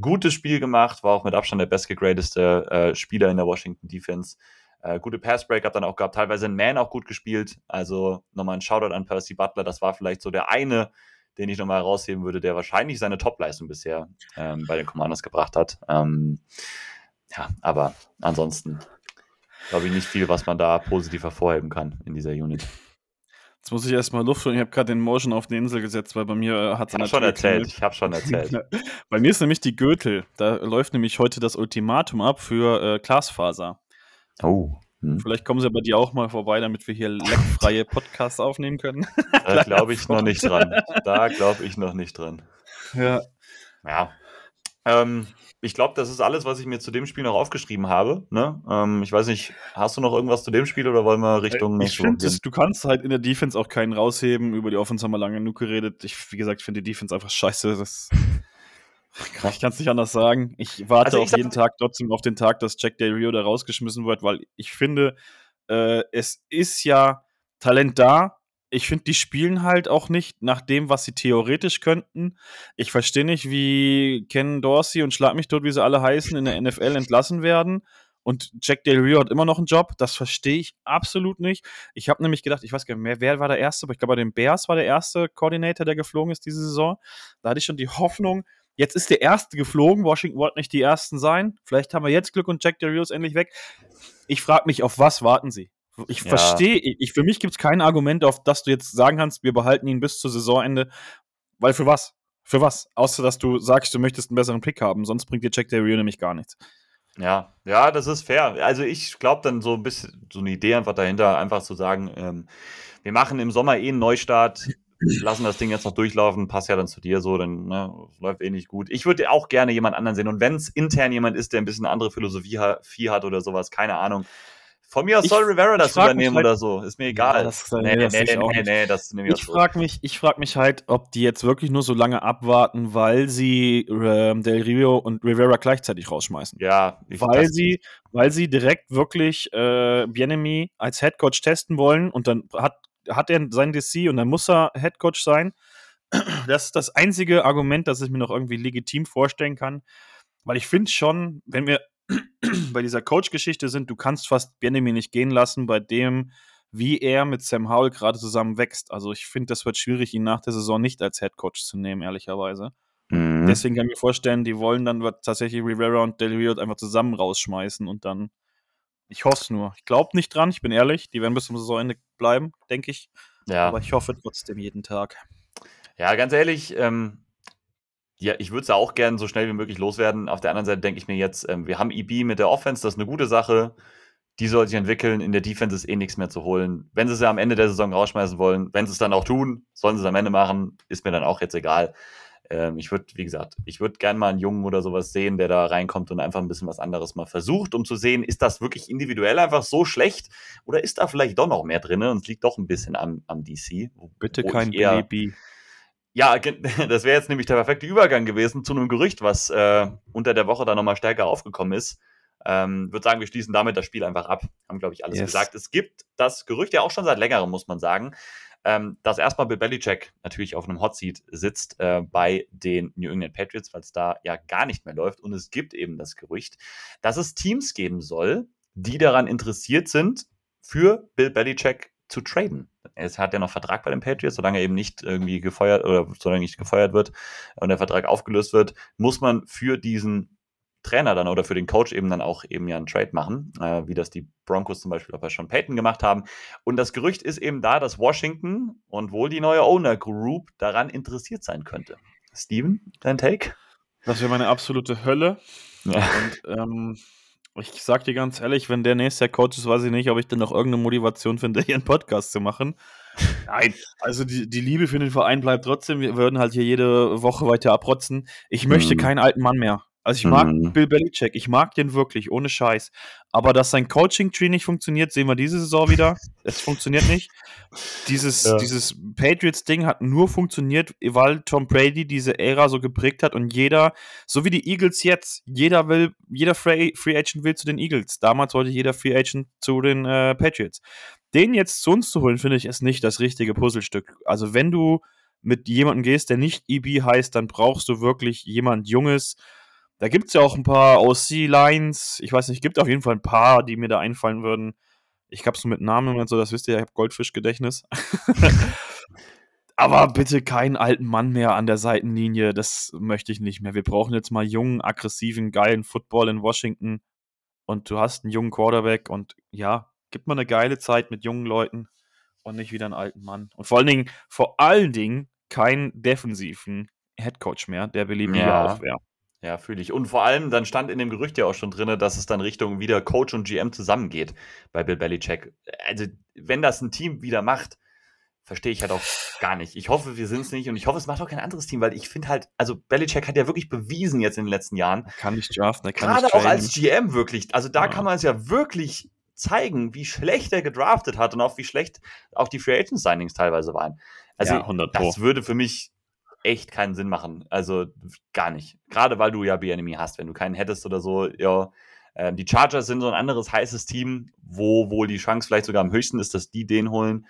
gutes Spiel gemacht, war auch mit Abstand der bestgegradeste äh, Spieler in der Washington Defense. Äh, gute Passbreak hat dann auch gehabt, teilweise ein Man auch gut gespielt. Also nochmal ein Shoutout an Percy Butler. Das war vielleicht so der eine, den ich nochmal herausheben würde, der wahrscheinlich seine Topleistung bisher ähm, bei den Commanders gebracht hat. Ähm, ja, aber ansonsten glaube ich nicht viel, was man da positiv hervorheben kann in dieser Unit. Jetzt muss ich erstmal Luft holen. Ich habe gerade den Motion auf die Insel gesetzt, weil bei mir äh, hat es. Ich habe schon erzählt. Ich habe schon erzählt. bei mir ist nämlich die Gürtel. Da läuft nämlich heute das Ultimatum ab für äh, Glasfaser. Oh. Hm. Vielleicht kommen sie bei dir auch mal vorbei, damit wir hier leckfreie Podcasts aufnehmen können. Da glaube ich noch nicht dran. Da glaube ich noch nicht dran. Ja. Ja. Ähm, ich glaube, das ist alles, was ich mir zu dem Spiel noch aufgeschrieben habe. Ne? Ähm, ich weiß nicht, hast du noch irgendwas zu dem Spiel oder wollen wir Richtung Ich finde, du kannst halt in der Defense auch keinen rausheben. Über die Offense haben wir lange genug geredet. Ich, wie gesagt, finde die Defense einfach scheiße. Das ich kann es nicht anders sagen. Ich warte also ich auf jeden Tag trotzdem auf den Tag, dass Jack Del Rio da rausgeschmissen wird, weil ich finde, äh, es ist ja Talent da. ich finde, die spielen halt auch nicht nach dem, was sie theoretisch könnten. Ich verstehe nicht, wie Ken Dorsey und Schlag mich tot, wie sie alle heißen, in der NFL entlassen werden. Und Jack Del Rio hat immer noch einen Job. Das verstehe ich absolut nicht. Ich habe nämlich gedacht, ich weiß gar nicht mehr, wer war der Erste, aber ich glaube, bei den Bears war der erste Koordinator, der geflogen ist diese Saison. Da hatte ich schon die Hoffnung, jetzt ist der Erste geflogen. Washington wollte nicht die Ersten sein. Vielleicht haben wir jetzt Glück und Jack Del Rio ist endlich weg. Ich frage mich, auf was warten sie? Ich ja. verstehe, ich, für mich gibt es kein Argument, auf das du jetzt sagen kannst, wir behalten ihn bis zur Saisonende. Weil für was? Für was? Außer, dass du sagst, du möchtest einen besseren Pick haben. Sonst bringt dir Jack Del Rio nämlich gar nichts. Ja, ja, das ist fair. Also ich glaube dann so ein bisschen so eine Idee einfach dahinter, einfach zu sagen, ähm, wir machen im Sommer eh einen Neustart, lassen das Ding jetzt noch durchlaufen, passt ja dann zu dir so, dann ne, läuft eh nicht gut. Ich würde auch gerne jemand anderen sehen. Und wenn es intern jemand ist, der ein bisschen andere Philosophie hat oder sowas, keine Ahnung, von mir aus soll Rivera das übernehmen halt, oder so. Ist mir egal. Ja, das, nee, nee, nee, nee, nee, das nehme ich Ich frage mich, frag mich halt, ob die jetzt wirklich nur so lange abwarten, weil sie ähm, Del Rio und Rivera gleichzeitig rausschmeißen. Ja. weil sie, weil sie direkt wirklich äh, Bienemy als Headcoach testen wollen und dann hat, hat er sein DC und dann muss er Headcoach sein. Das ist das einzige Argument, das ich mir noch irgendwie legitim vorstellen kann. Weil ich finde schon, wenn wir bei dieser Coach-Geschichte sind, du kannst fast Benjamin nicht gehen lassen, bei dem, wie er mit Sam Howell gerade zusammen wächst. Also ich finde, das wird schwierig, ihn nach der Saison nicht als Head Coach zu nehmen, ehrlicherweise. Mhm. Deswegen kann ich mir vorstellen, die wollen dann tatsächlich Rivera und Del Rio einfach zusammen rausschmeißen und dann. Ich hoffe es nur. Ich glaube nicht dran, ich bin ehrlich. Die werden bis zum Saisonende bleiben, denke ich. Ja. Aber ich hoffe trotzdem jeden Tag. Ja, ganz ehrlich, ähm, ja, ich würde es ja auch gerne so schnell wie möglich loswerden. Auf der anderen Seite denke ich mir jetzt, ähm, wir haben EB mit der Offense, das ist eine gute Sache. Die soll sich entwickeln. In der Defense ist eh nichts mehr zu holen. Wenn sie es ja am Ende der Saison rausschmeißen wollen, wenn sie es dann auch tun, sollen sie es am Ende machen. Ist mir dann auch jetzt egal. Ähm, ich würde, wie gesagt, ich würde gerne mal einen Jungen oder sowas sehen, der da reinkommt und einfach ein bisschen was anderes mal versucht, um zu sehen, ist das wirklich individuell einfach so schlecht oder ist da vielleicht doch noch mehr drin und es liegt doch ein bisschen am, am DC. Bitte kein Baby. Ja, das wäre jetzt nämlich der perfekte Übergang gewesen zu einem Gerücht, was äh, unter der Woche dann nochmal stärker aufgekommen ist. Ähm, würde sagen, wir schließen damit das Spiel einfach ab. Haben, glaube ich, alles yes. gesagt. Es gibt das Gerücht ja auch schon seit längerem, muss man sagen, ähm, dass erstmal Bill Belichick natürlich auf einem Hot Seat sitzt äh, bei den New England Patriots, weil es da ja gar nicht mehr läuft. Und es gibt eben das Gerücht, dass es Teams geben soll, die daran interessiert sind, für Bill Belichick zu traden. Er hat ja noch Vertrag bei den Patriots, solange er eben nicht irgendwie gefeuert oder solange nicht gefeuert wird und der Vertrag aufgelöst wird, muss man für diesen Trainer dann oder für den Coach eben dann auch eben ja einen Trade machen, äh, wie das die Broncos zum Beispiel auch bei Sean Payton gemacht haben. Und das Gerücht ist eben da, dass Washington und wohl die neue Owner Group daran interessiert sein könnte. Steven, dein Take? Das wäre meine absolute Hölle. Ja. Und ähm, ich sag dir ganz ehrlich, wenn der nächste Coach ist, weiß ich nicht, ob ich dann noch irgendeine Motivation finde, hier einen Podcast zu machen. Nein, also die, die Liebe für den Verein bleibt trotzdem. Wir würden halt hier jede Woche weiter abrotzen. Ich möchte mhm. keinen alten Mann mehr. Also ich mag mhm. Bill Belichick, ich mag den wirklich, ohne Scheiß. Aber dass sein Coaching-Tree nicht funktioniert, sehen wir diese Saison wieder. Es funktioniert nicht. Dieses, ja. dieses Patriots-Ding hat nur funktioniert, weil Tom Brady diese Ära so geprägt hat und jeder, so wie die Eagles jetzt, jeder will, jeder Free, Free Agent will zu den Eagles. Damals wollte jeder Free Agent zu den äh, Patriots. Den jetzt zu uns zu holen, finde ich, ist nicht das richtige Puzzlestück. Also wenn du mit jemandem gehst, der nicht EB heißt, dann brauchst du wirklich jemand Junges, da gibt es ja auch ein paar OC-Lines. Ich weiß nicht, gibt auf jeden Fall ein paar, die mir da einfallen würden. Ich hab's nur mit Namen und so, das wisst ihr, ich habe Goldfischgedächtnis. Aber bitte keinen alten Mann mehr an der Seitenlinie, das möchte ich nicht mehr. Wir brauchen jetzt mal jungen, aggressiven, geilen Football in Washington. Und du hast einen jungen Quarterback und ja, gib mal eine geile Zeit mit jungen Leuten und nicht wieder einen alten Mann. Und vor allen Dingen, vor allen Dingen keinen defensiven Headcoach mehr, der beliebig ja. auch wäre. Ja, fühle ich. Und vor allem, dann stand in dem Gerücht ja auch schon drin, dass es dann Richtung wieder Coach und GM zusammengeht bei Bill Belichick. Also, wenn das ein Team wieder macht, verstehe ich halt auch gar nicht. Ich hoffe, wir sind es nicht und ich hoffe, es macht auch kein anderes Team, weil ich finde halt, also Belichick hat ja wirklich bewiesen jetzt in den letzten Jahren. kann nicht draften, kann Gerade auch als GM wirklich. Also, da ja. kann man es ja wirklich zeigen, wie schlecht er gedraftet hat und auch wie schlecht auch die Free Agent Signings teilweise waren. Also, ja, das würde für mich echt keinen Sinn machen. Also gar nicht. Gerade weil du ja B-Enemy hast. Wenn du keinen hättest oder so, ja. Äh, die Chargers sind so ein anderes heißes Team, wo wohl die Chance vielleicht sogar am höchsten ist, dass die den holen.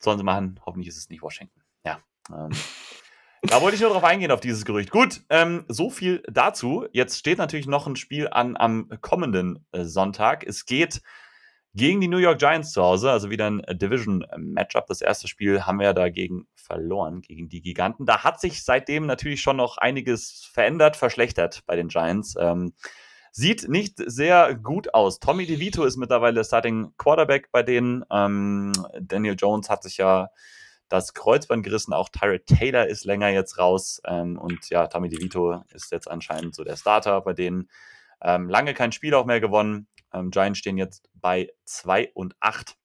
sollen sie machen. Hoffentlich ist es nicht Washington. Ja. Ähm, da wollte ich nur drauf eingehen, auf dieses Gerücht. Gut, ähm, so viel dazu. Jetzt steht natürlich noch ein Spiel an am kommenden äh, Sonntag. Es geht gegen die New York Giants zu Hause, also wieder ein Division-Matchup. Das erste Spiel haben wir dagegen verloren, gegen die Giganten. Da hat sich seitdem natürlich schon noch einiges verändert, verschlechtert bei den Giants. Ähm, sieht nicht sehr gut aus. Tommy DeVito ist mittlerweile Starting Quarterback bei denen. Ähm, Daniel Jones hat sich ja das Kreuzband gerissen. Auch Tyrod Taylor ist länger jetzt raus. Ähm, und ja, Tommy DeVito ist jetzt anscheinend so der Starter bei denen. Ähm, lange kein Spiel auch mehr gewonnen. Ähm, Giants stehen jetzt bei 2 und 8.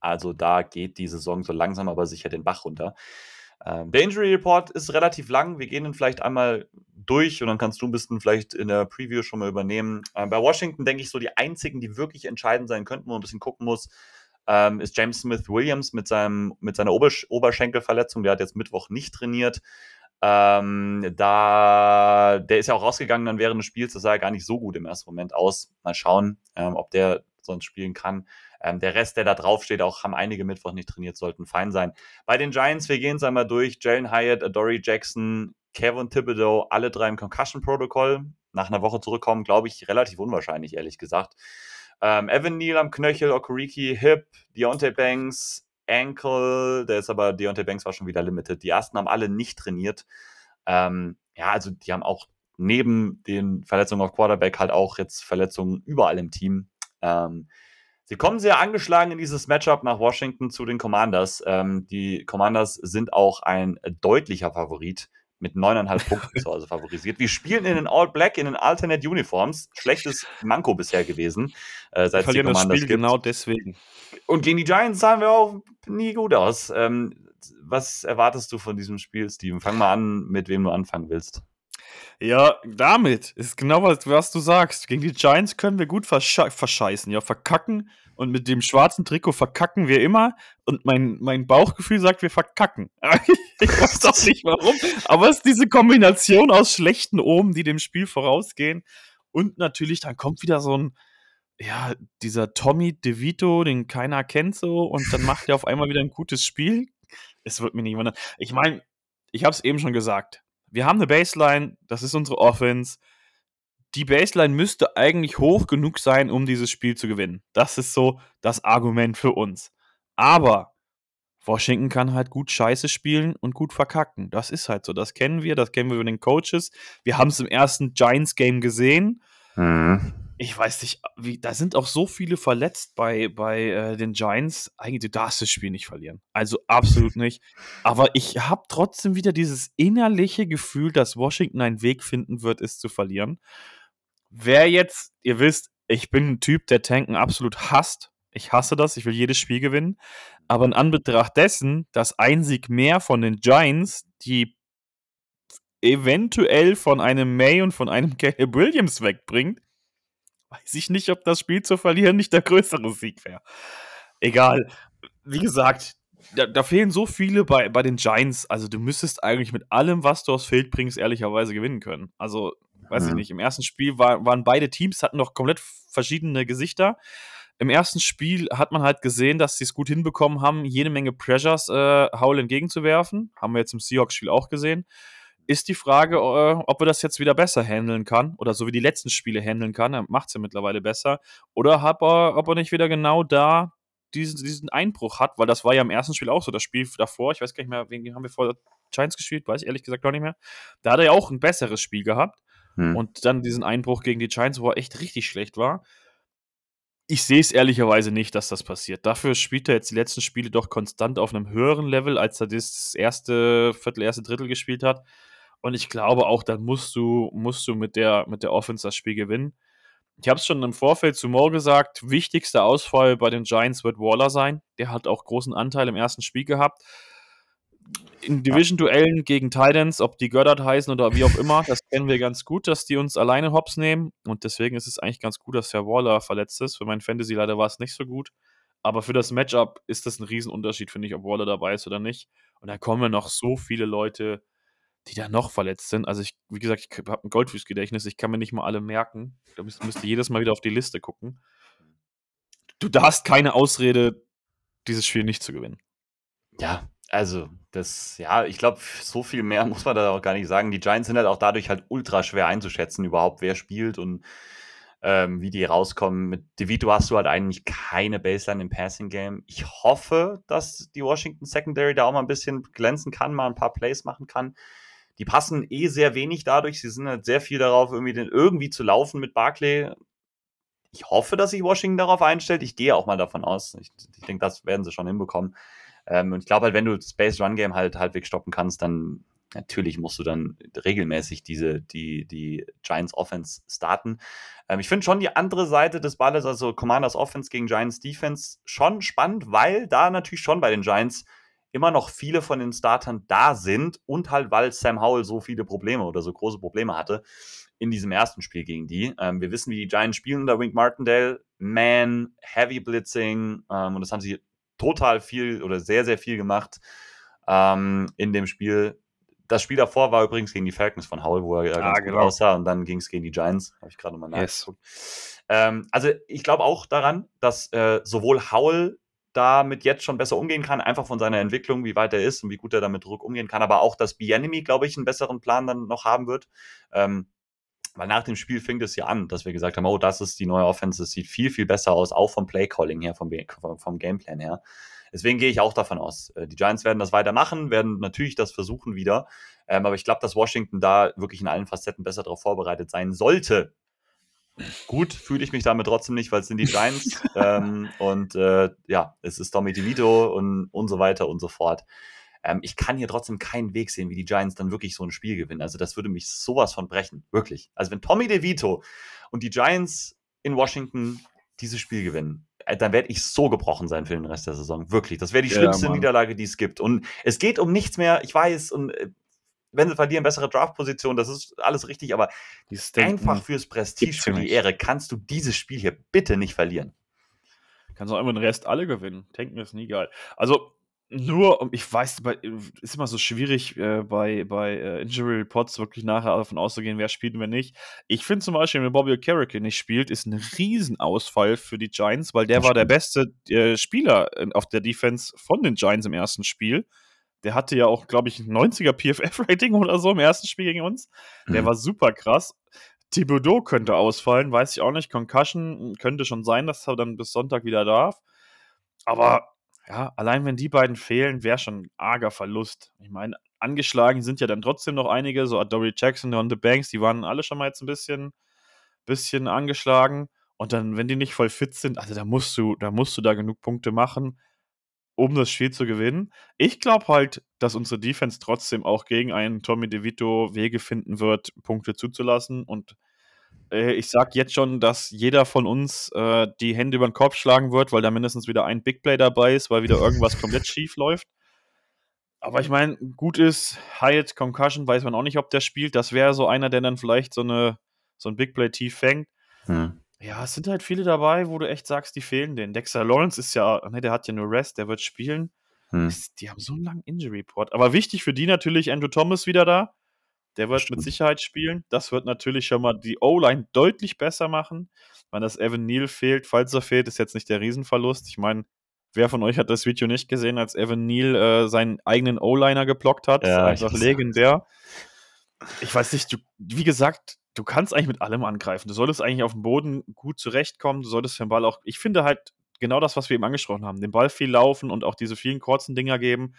Also da geht die Saison so langsam aber sicher den Bach runter. Ähm, der Injury Report ist relativ lang. Wir gehen ihn vielleicht einmal durch und dann kannst du ein bisschen vielleicht in der Preview schon mal übernehmen. Ähm, bei Washington denke ich so, die einzigen, die wirklich entscheidend sein könnten, wo man ein bisschen gucken muss, ähm, ist James Smith Williams mit, seinem, mit seiner Obersch Oberschenkelverletzung. Der hat jetzt Mittwoch nicht trainiert. Ähm, da, der ist ja auch rausgegangen dann während des Spiels, das sah ja gar nicht so gut im ersten Moment aus. Mal schauen, ähm, ob der sonst spielen kann. Ähm, der Rest, der da draufsteht, auch haben einige Mittwoch nicht trainiert, sollten fein sein. Bei den Giants, wir gehen es einmal durch. Jalen Hyatt, Adoree Jackson, Kevin Thibodeau, alle drei im Concussion-Protokoll. Nach einer Woche zurückkommen, glaube ich, relativ unwahrscheinlich, ehrlich gesagt. Ähm, Evan Neal am Knöchel, Okuriki, Hip, Deontay Banks, Ankle, der ist aber, Deontay Banks war schon wieder limited. Die ersten haben alle nicht trainiert. Ähm, ja, also die haben auch neben den Verletzungen auf Quarterback halt auch jetzt Verletzungen überall im Team. Ähm, sie kommen sehr angeschlagen in dieses Matchup nach Washington zu den Commanders. Ähm, die Commanders sind auch ein deutlicher Favorit mit neuneinhalb Punkten zu Hause favorisiert. Wir spielen in den All Black, in den Alternate Uniforms. Schlechtes Manko bisher gewesen, äh, seit es die das Spiel gibt. genau deswegen. Und gegen die Giants sahen wir auch nie gut aus. Ähm, was erwartest du von diesem Spiel, Steven? Fang mal an, mit wem du anfangen willst. Ja, damit ist genau was, was du sagst. Gegen die Giants können wir gut versche verscheißen, ja, verkacken. Und mit dem schwarzen Trikot verkacken wir immer. Und mein, mein Bauchgefühl sagt, wir verkacken. ich weiß auch nicht warum. Aber es ist diese Kombination aus schlechten Omen, die dem Spiel vorausgehen. Und natürlich, dann kommt wieder so ein, ja, dieser Tommy DeVito, den keiner kennt so. Und dann macht er auf einmal wieder ein gutes Spiel. Es wird mir nicht wundern. Ich meine, ich habe es eben schon gesagt wir haben eine Baseline, das ist unsere Offense. Die Baseline müsste eigentlich hoch genug sein, um dieses Spiel zu gewinnen. Das ist so das Argument für uns. Aber Washington kann halt gut Scheiße spielen und gut verkacken. Das ist halt so. Das kennen wir, das kennen wir von den Coaches. Wir haben es im ersten Giants-Game gesehen. Mhm ich weiß nicht, wie, da sind auch so viele verletzt bei, bei äh, den Giants. Eigentlich, du darfst das Spiel nicht verlieren. Also absolut nicht. Aber ich habe trotzdem wieder dieses innerliche Gefühl, dass Washington einen Weg finden wird, es zu verlieren. Wer jetzt, ihr wisst, ich bin ein Typ, der Tanken absolut hasst. Ich hasse das, ich will jedes Spiel gewinnen. Aber in Anbetracht dessen, dass ein Sieg mehr von den Giants, die eventuell von einem May und von einem Caleb Williams wegbringt, weiß ich nicht, ob das Spiel zu verlieren nicht der größere Sieg wäre. Egal. Wie gesagt, da, da, fehlen so viele bei, bei den Giants. Also, du müsstest eigentlich mit allem, was du aufs Feld bringst, ehrlicherweise gewinnen können. Also, weiß mhm. ich nicht. Im ersten Spiel war, waren beide Teams, hatten noch komplett verschiedene Gesichter. Im ersten Spiel hat man halt gesehen, dass sie es gut hinbekommen haben, jede Menge Pressures äh, Howell entgegenzuwerfen. Haben wir jetzt im Seahawks-Spiel auch gesehen ist die Frage, äh, ob er das jetzt wieder besser handeln kann oder so wie die letzten Spiele handeln kann. Er macht es ja mittlerweile besser. Oder ob er, ob er nicht wieder genau da diesen, diesen Einbruch hat, weil das war ja im ersten Spiel auch so. Das Spiel davor, ich weiß gar nicht mehr, wen haben wir vor Giants gespielt, weiß ich ehrlich gesagt gar nicht mehr. Da hat er ja auch ein besseres Spiel gehabt. Hm. Und dann diesen Einbruch gegen die Giants, wo er echt richtig schlecht war. Ich sehe es ehrlicherweise nicht, dass das passiert. Dafür spielt er jetzt die letzten Spiele doch konstant auf einem höheren Level, als er das erste Viertel, erste Drittel gespielt hat. Und ich glaube auch, dann musst du, musst du mit der, mit der Offense das Spiel gewinnen. Ich habe es schon im Vorfeld zu Moore gesagt, wichtigster Ausfall bei den Giants wird Waller sein. Der hat auch großen Anteil im ersten Spiel gehabt. In Division-Duellen gegen Titans, ob die Goddard heißen oder wie auch immer, das kennen wir ganz gut, dass die uns alleine hops nehmen. Und deswegen ist es eigentlich ganz gut, dass Herr Waller verletzt ist. Für mein Fantasy leider war es nicht so gut. Aber für das Matchup ist das ein Riesenunterschied, finde ich, ob Waller dabei ist oder nicht. Und da kommen noch so viele Leute die da noch verletzt sind. Also ich, wie gesagt, ich habe ein Goldfußgedächtnis, ich kann mir nicht mal alle merken. Da müsste müsst jedes Mal wieder auf die Liste gucken. Du darfst keine Ausrede, dieses Spiel nicht zu gewinnen. Ja, also das ja, ich glaube, so viel mehr muss man da auch gar nicht sagen. Die Giants sind halt auch dadurch halt ultra schwer einzuschätzen überhaupt, wer spielt und, ähm, wie die rauskommen. Mit DeVito hast du halt eigentlich keine Baseline im Passing Game. Ich hoffe, dass die Washington Secondary da auch mal ein bisschen glänzen kann, mal ein paar Plays machen kann. Die passen eh sehr wenig dadurch. Sie sind halt sehr viel darauf, irgendwie den irgendwie zu laufen mit Barkley. Ich hoffe, dass sich Washington darauf einstellt. Ich gehe auch mal davon aus. Ich ich denke, das werden sie schon hinbekommen. Ähm, und ich glaube halt, wenn du Base Run Game halt halbwegs stoppen kannst, dann natürlich musst du dann regelmäßig diese, die, die Giants Offense starten. Ähm, ich finde schon die andere Seite des Balles, also Commanders Offense gegen Giants Defense, schon spannend, weil da natürlich schon bei den Giants immer noch viele von den Startern da sind und halt, weil Sam Howell so viele Probleme oder so große Probleme hatte in diesem ersten Spiel gegen die. Ähm, wir wissen, wie die Giants spielen unter Wink Martindale. Man, Heavy Blitzing ähm, und das haben sie total viel oder sehr, sehr viel gemacht ähm, in dem Spiel. Das Spiel davor war übrigens gegen die Falcons von Howell, wo er ah, ganz genau. gut aussah und dann ging es gegen die Giants. Habe ich gerade nochmal nachgeguckt. Yes. Ähm, also ich glaube auch daran, dass äh, sowohl Howell damit jetzt schon besser umgehen kann, einfach von seiner Entwicklung, wie weit er ist und wie gut er damit Druck umgehen kann, aber auch, dass Bienemy, glaube ich, einen besseren Plan dann noch haben wird. Ähm, weil nach dem Spiel fing es ja an, dass wir gesagt haben, oh, das ist die neue Offense, das sieht viel, viel besser aus, auch vom Playcalling her, vom, vom Gameplan her. Deswegen gehe ich auch davon aus. Äh, die Giants werden das weitermachen, werden natürlich das versuchen wieder. Ähm, aber ich glaube, dass Washington da wirklich in allen Facetten besser darauf vorbereitet sein sollte. Gut fühle ich mich damit trotzdem nicht, weil es sind die Giants. ähm, und äh, ja, es ist Tommy DeVito und, und so weiter und so fort. Ähm, ich kann hier trotzdem keinen Weg sehen, wie die Giants dann wirklich so ein Spiel gewinnen. Also das würde mich sowas von brechen, wirklich. Also wenn Tommy DeVito und die Giants in Washington dieses Spiel gewinnen, äh, dann werde ich so gebrochen sein für den Rest der Saison. Wirklich. Das wäre die schlimmste ja, Niederlage, die es gibt. Und es geht um nichts mehr, ich weiß, und äh, wenn sie verlieren, bessere Draftposition, das ist alles richtig, aber einfach fürs Prestige, für die Ehre, kannst du dieses Spiel hier bitte nicht verlieren. Kannst du auch immer den Rest alle gewinnen. Tanken ist nie geil. Also, nur, ich weiß, ist immer so schwierig äh, bei, bei äh, Injury Reports wirklich nachher davon auszugehen, wer spielt und wer nicht. Ich finde zum Beispiel, wenn Bobby O'Carrick nicht spielt, ist ein Riesenausfall für die Giants, weil der war der beste äh, Spieler auf der Defense von den Giants im ersten Spiel. Der hatte ja auch, glaube ich, ein 90er PFF-Rating oder so im ersten Spiel gegen uns. Der mhm. war super krass. Thibodeau könnte ausfallen, weiß ich auch nicht. Concussion könnte schon sein, dass er dann bis Sonntag wieder darf. Aber ja, allein wenn die beiden fehlen, wäre schon ein arger Verlust. Ich meine, angeschlagen sind ja dann trotzdem noch einige, so Dory Jackson und The Banks, die waren alle schon mal jetzt ein bisschen, bisschen angeschlagen. Und dann, wenn die nicht voll fit sind, also da musst du, da musst du da genug Punkte machen, um das Spiel zu gewinnen. Ich glaube halt, dass unsere Defense trotzdem auch gegen einen Tommy DeVito Wege finden wird, Punkte zuzulassen. Und äh, ich sag jetzt schon, dass jeder von uns äh, die Hände über den Kopf schlagen wird, weil da mindestens wieder ein Big Play dabei ist, weil wieder irgendwas komplett schief läuft. Aber ich meine, gut ist, Hyatt Concussion weiß man auch nicht, ob der spielt. Das wäre so einer, der dann vielleicht so, eine, so ein Big Play tief fängt. Hm. Ja, es sind halt viele dabei, wo du echt sagst, die fehlen den. Dexter Lawrence ist ja, ne, der hat ja nur Rest, der wird spielen. Hm. Die haben so einen langen Injury Report. Aber wichtig für die natürlich, Andrew Thomas wieder da. Der wird Stimmt. mit Sicherheit spielen. Das wird natürlich schon mal die O-Line deutlich besser machen. Wenn das Evan Neal fehlt, falls er fehlt, ist jetzt nicht der Riesenverlust. Ich meine, wer von euch hat das Video nicht gesehen, als Evan Neal äh, seinen eigenen O-Liner geblockt hat? Ja, einfach legendär. Ich weiß nicht, du, wie gesagt, du kannst eigentlich mit allem angreifen. Du solltest eigentlich auf dem Boden gut zurechtkommen. Du solltest den Ball auch. Ich finde halt genau das, was wir eben angesprochen haben: den Ball viel laufen und auch diese vielen kurzen Dinger geben.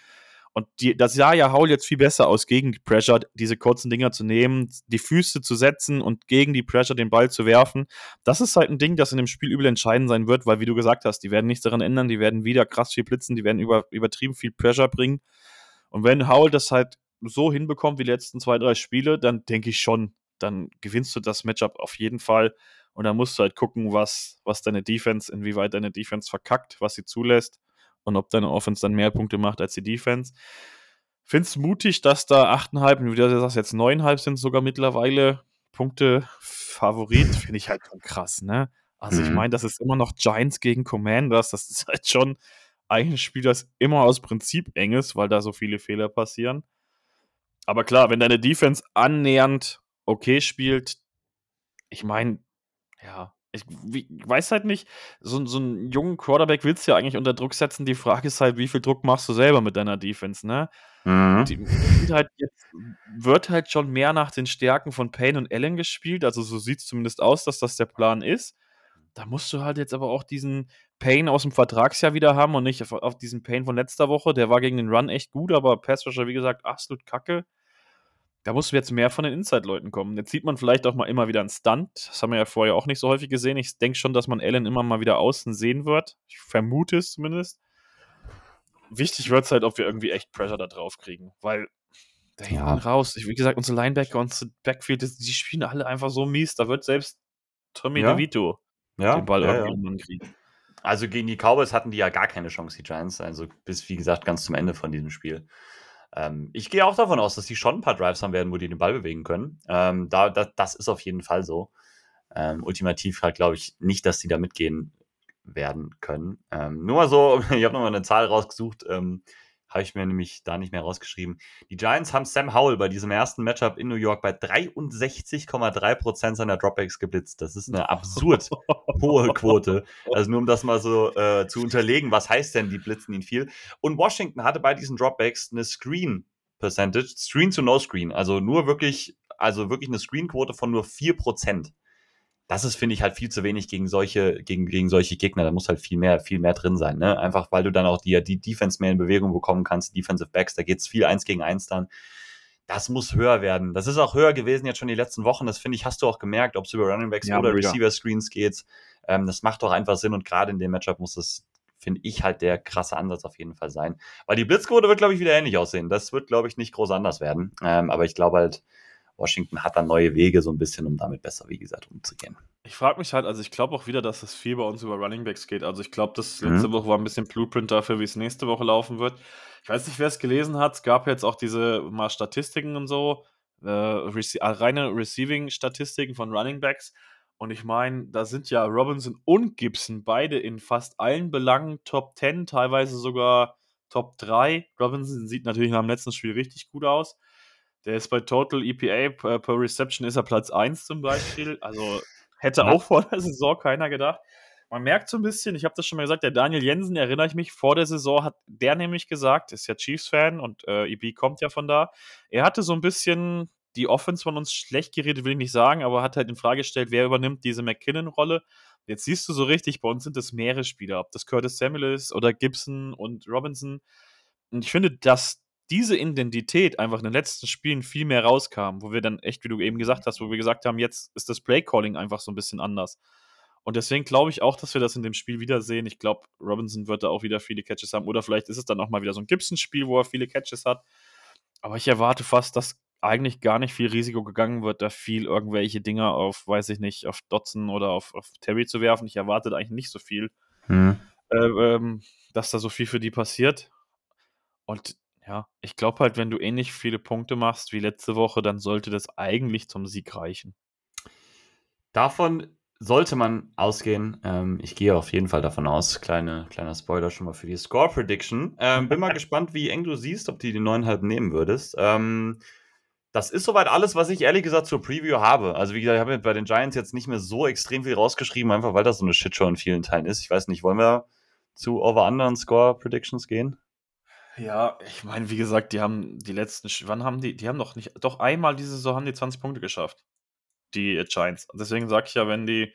Und die, das sah ja Haul jetzt viel besser aus, gegen die Pressure diese kurzen Dinger zu nehmen, die Füße zu setzen und gegen die Pressure den Ball zu werfen. Das ist halt ein Ding, das in dem Spiel übel entscheidend sein wird, weil, wie du gesagt hast, die werden nichts daran ändern, die werden wieder krass viel blitzen, die werden über, übertrieben viel Pressure bringen. Und wenn Howell das halt so hinbekommt wie die letzten zwei, drei Spiele, dann denke ich schon, dann gewinnst du das Matchup auf jeden Fall. Und dann musst du halt gucken, was, was deine Defense, inwieweit deine Defense verkackt, was sie zulässt und ob deine Offense dann mehr Punkte macht als die Defense. Find's mutig, dass da 8,5, wie du sagst, jetzt 9,5 sind sogar mittlerweile Punkte Favorit. Finde ich halt schon krass, ne? Also, mhm. ich meine, das ist immer noch Giants gegen Commanders. Das ist halt schon ein Spiel, das immer aus Prinzip eng ist, weil da so viele Fehler passieren. Aber klar, wenn deine Defense annähernd okay spielt, ich meine, ja, Ich, ich weiß halt nicht, so, so einen jungen Quarterback willst du ja eigentlich unter Druck setzen. Die Frage ist halt, wie viel Druck machst du selber mit deiner Defense, ne? Mhm. Die, halt jetzt, wird halt schon mehr nach den Stärken von Payne und Allen gespielt. Also so sieht es zumindest aus, dass das der Plan ist. Da musst du halt jetzt aber auch diesen Payne aus dem Vertragsjahr wieder haben und nicht auf, auf diesen Payne von letzter Woche. Der war gegen den Run echt gut, aber Pass Rusher, wie gesagt, absolut kacke. Da musst du jetzt mehr von den Inside-Leuten kommen. Jetzt sieht man vielleicht auch mal immer wieder einen Stunt. Das haben wir ja vorher auch nicht so häufig gesehen. Ich denke schon, dass man Allen immer mal wieder außen sehen wird. Ich vermute es zumindest. Wichtig wird es halt, ob wir irgendwie echt Pressure da drauf kriegen, weil da hinten Ja. raus, ich, wie gesagt, unsere Linebacker und unsere Backfield, die spielen alle einfach so mies. Da wird selbst Tommy Ja. DeVito Ja, den Ball ja, irgendwie ja. irgendwann kriegen. Also gegen die Cowboys hatten die ja gar keine Chance, die Giants. Also bis, wie gesagt, ganz zum Ende von diesem Spiel. Ähm, ich gehe auch davon aus, dass die schon ein paar Drives haben werden, wo die den Ball bewegen können. Ähm, da, da, das ist auf jeden Fall so. Ähm, ultimativ halt, glaube ich, nicht, dass die da mitgehen werden können. Ähm, nur mal so, ich habe nochmal eine Zahl rausgesucht, ähm, habe ich mir nämlich da nicht mehr rausgeschrieben. Die Giants haben Sam Howell bei diesem ersten Matchup in New York bei 63,3% seiner Dropbacks geblitzt. Das ist eine absurd hohe Quote. Also nur um das mal so äh, zu unterlegen, was heißt denn, die blitzen ihn viel. Und Washington hatte bei diesen Dropbacks eine Screen Percentage, Screen to No Screen, also nur wirklich, also wirklich eine Screen-Quote von nur 4%. Das ist, finde ich, halt viel zu wenig gegen solche, gegen, gegen solche Gegner. Da muss halt viel mehr, viel mehr drin sein. Ne? Einfach weil du dann auch die, die Defense mehr in Bewegung bekommen kannst, Defensive Backs, da geht es viel eins gegen eins dann. Das muss höher werden. Das ist auch höher gewesen jetzt schon die letzten Wochen. Das finde ich, hast du auch gemerkt, ob es über Running Backs Ja, oder mega. Receiver Screens geht. Ähm, das macht doch einfach Sinn und gerade in dem Matchup muss das, finde ich, halt der krasse Ansatz auf jeden Fall sein. Weil die Blitzquote wird, glaube ich, wieder ähnlich aussehen. Das wird, glaube ich, nicht groß anders werden. Ähm, aber ich glaube halt, Washington hat da neue Wege so ein bisschen, um damit besser, wie gesagt, umzugehen. Ich frage mich halt, also ich glaube auch wieder, dass es viel bei uns über Running Backs geht. Also ich glaube, das Mhm. letzte Woche war ein bisschen Blueprint dafür, wie es nächste Woche laufen wird. Ich weiß nicht, wer es gelesen hat. Es gab jetzt auch diese mal Statistiken und so, äh, rece äh, reine Receiving-Statistiken von Running Backs. Und ich meine, da sind ja Robinson und Gibson beide in fast allen Belangen Top 10, teilweise sogar Top 3. Robinson sieht natürlich nach dem letzten Spiel richtig gut aus. Der ist bei Total EPA per, per Reception ist er Platz 1 zum Beispiel. Also hätte auch vor der Saison keiner gedacht. Man merkt so ein bisschen, ich habe das schon mal gesagt, der Daniel Jensen, erinnere ich mich, vor der Saison hat der nämlich gesagt, ist ja Chiefs-Fan und äh, EB kommt ja von da. Er hatte so ein bisschen die Offense von uns schlecht geredet, will ich nicht sagen, aber hat halt in Frage gestellt, wer übernimmt diese McKinnon-Rolle. Jetzt siehst du so richtig, bei uns sind es mehrere Spieler, ob das Curtis Samuel ist oder Gibson und Robinson. Und ich finde, dass diese Identität einfach in den letzten Spielen viel mehr rauskam, wo wir dann echt, wie du eben gesagt hast, wo wir gesagt haben, jetzt ist das Play-Calling einfach so ein bisschen anders. Und deswegen glaube ich auch, dass wir das in dem Spiel wiedersehen. Ich glaube, Robinson wird da auch wieder viele Catches haben. Oder vielleicht ist es dann auch mal wieder so ein Gibson-Spiel, wo er viele Catches hat. Aber ich erwarte fast, dass eigentlich gar nicht viel Risiko gegangen wird, da viel irgendwelche Dinger auf, weiß ich nicht, auf Dotson oder auf, auf Terry zu werfen. Ich erwarte da eigentlich nicht so viel, Hm. äh, ähm, dass da so viel für die passiert. Und ja, ich glaube halt, wenn du ähnlich viele Punkte machst wie letzte Woche, dann sollte das eigentlich zum Sieg reichen. Davon sollte man ausgehen. Ähm, ich gehe auf jeden Fall davon aus. Kleine, kleiner Spoiler schon mal für die Score Prediction. Ähm, bin mal gespannt, wie eng du siehst, ob du die 9,5 nehmen würdest. Ähm, das ist soweit alles, was ich ehrlich gesagt zur Preview habe. Also, wie gesagt, ich habe bei den Giants jetzt nicht mehr so extrem viel rausgeschrieben, einfach weil das so eine Shitshow in vielen Teilen ist. Ich weiß nicht, wollen wir zu over-under und Score Predictions gehen? Ja, ich meine, wie gesagt, die haben die letzten, Sch- wann haben die, die haben doch nicht, doch einmal diese Saison haben die 20 Punkte geschafft. Die äh, Giants. Deswegen sage ich ja, wenn die,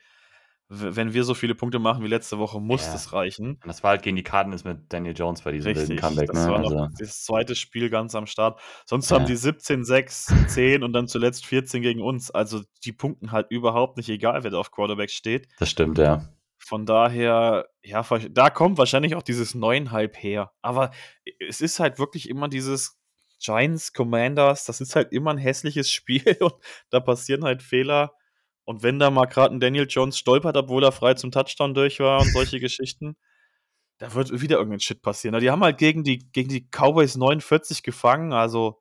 w- wenn wir so viele Punkte machen wie letzte Woche, muss Ja. das reichen. Und das war halt gegen die Cardinals mit Daniel Jones bei diesem wilden Richtig. Comeback. das Ne? war Also, noch das zweite Spiel ganz am Start. Sonst Ja. haben die 17, 6, 10 und dann zuletzt 14 gegen uns. Also die punkten halt überhaupt nicht, egal wer da auf Quarterback steht. das stimmt, ja. Von daher, ja, da kommt wahrscheinlich auch dieses Neunhalb her. Aber es ist halt wirklich immer dieses Giants, Commanders, das ist halt immer ein hässliches Spiel und da passieren halt Fehler. Und wenn da mal gerade ein Daniel Jones stolpert, obwohl er frei zum Touchdown durch war und solche Geschichten, da wird wieder irgendein Shit passieren. Die haben halt gegen die, gegen die Cowboys 49 gefangen, also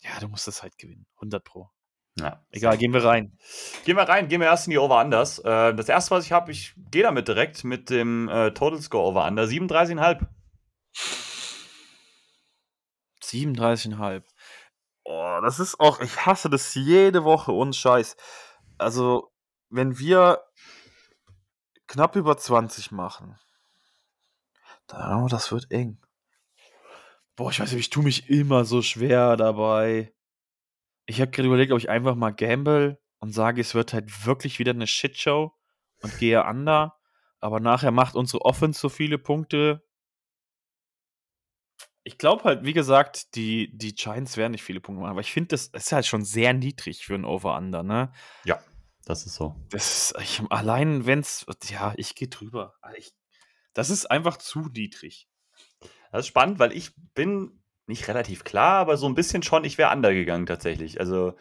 ja, du musst das halt gewinnen. 100 Pro. Ja. Egal, gehen wir rein. Gehen wir rein, gehen wir erst in die Over-Unders. Äh, das erste, was ich habe, ich gehe damit direkt mit dem äh, Total Score Over-Under. 37,5. 37,5. Oh, das ist auch, ich hasse das jede Woche, ohne Scheiß. Also, wenn wir knapp über 20 machen. Oh, das wird eng. Boah, ich weiß nicht, ich tue mich immer so schwer dabei. Ich habe gerade überlegt, ob ich einfach mal gamble und sage, es wird halt wirklich wieder eine Shitshow und gehe under. Aber nachher macht unsere Offense so viele Punkte. Ich glaube halt, wie gesagt, die, die Giants werden nicht viele Punkte machen, aber ich finde, das ist halt schon sehr niedrig für ein Over-Under, ne? Ja, das ist so. Das ist, ich, allein wenn es, ja, ich gehe drüber. Ich, das ist einfach zu niedrig. Das ist spannend, weil ich bin nicht relativ klar, aber so ein bisschen schon, ich wäre undergegangen tatsächlich. Also,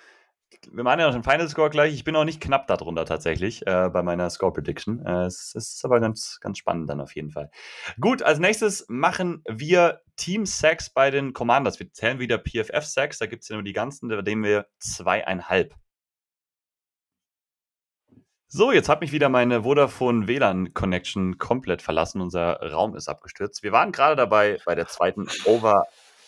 wir machen ja noch den Final Score gleich. Ich bin auch nicht knapp darunter tatsächlich äh, bei meiner Score Prediction. Äh, es, ist aber ganz, ganz spannend dann auf jeden Fall. Gut, als nächstes machen wir Team Sacks bei den Commanders. Wir zählen wieder PFF Sacks. Da gibt es ja nur die ganzen, bei denen wir zweieinhalb so, jetzt hat mich wieder meine Vodafone WLAN Connection komplett verlassen. Unser Raum ist abgestürzt. Wir waren gerade dabei bei der zweiten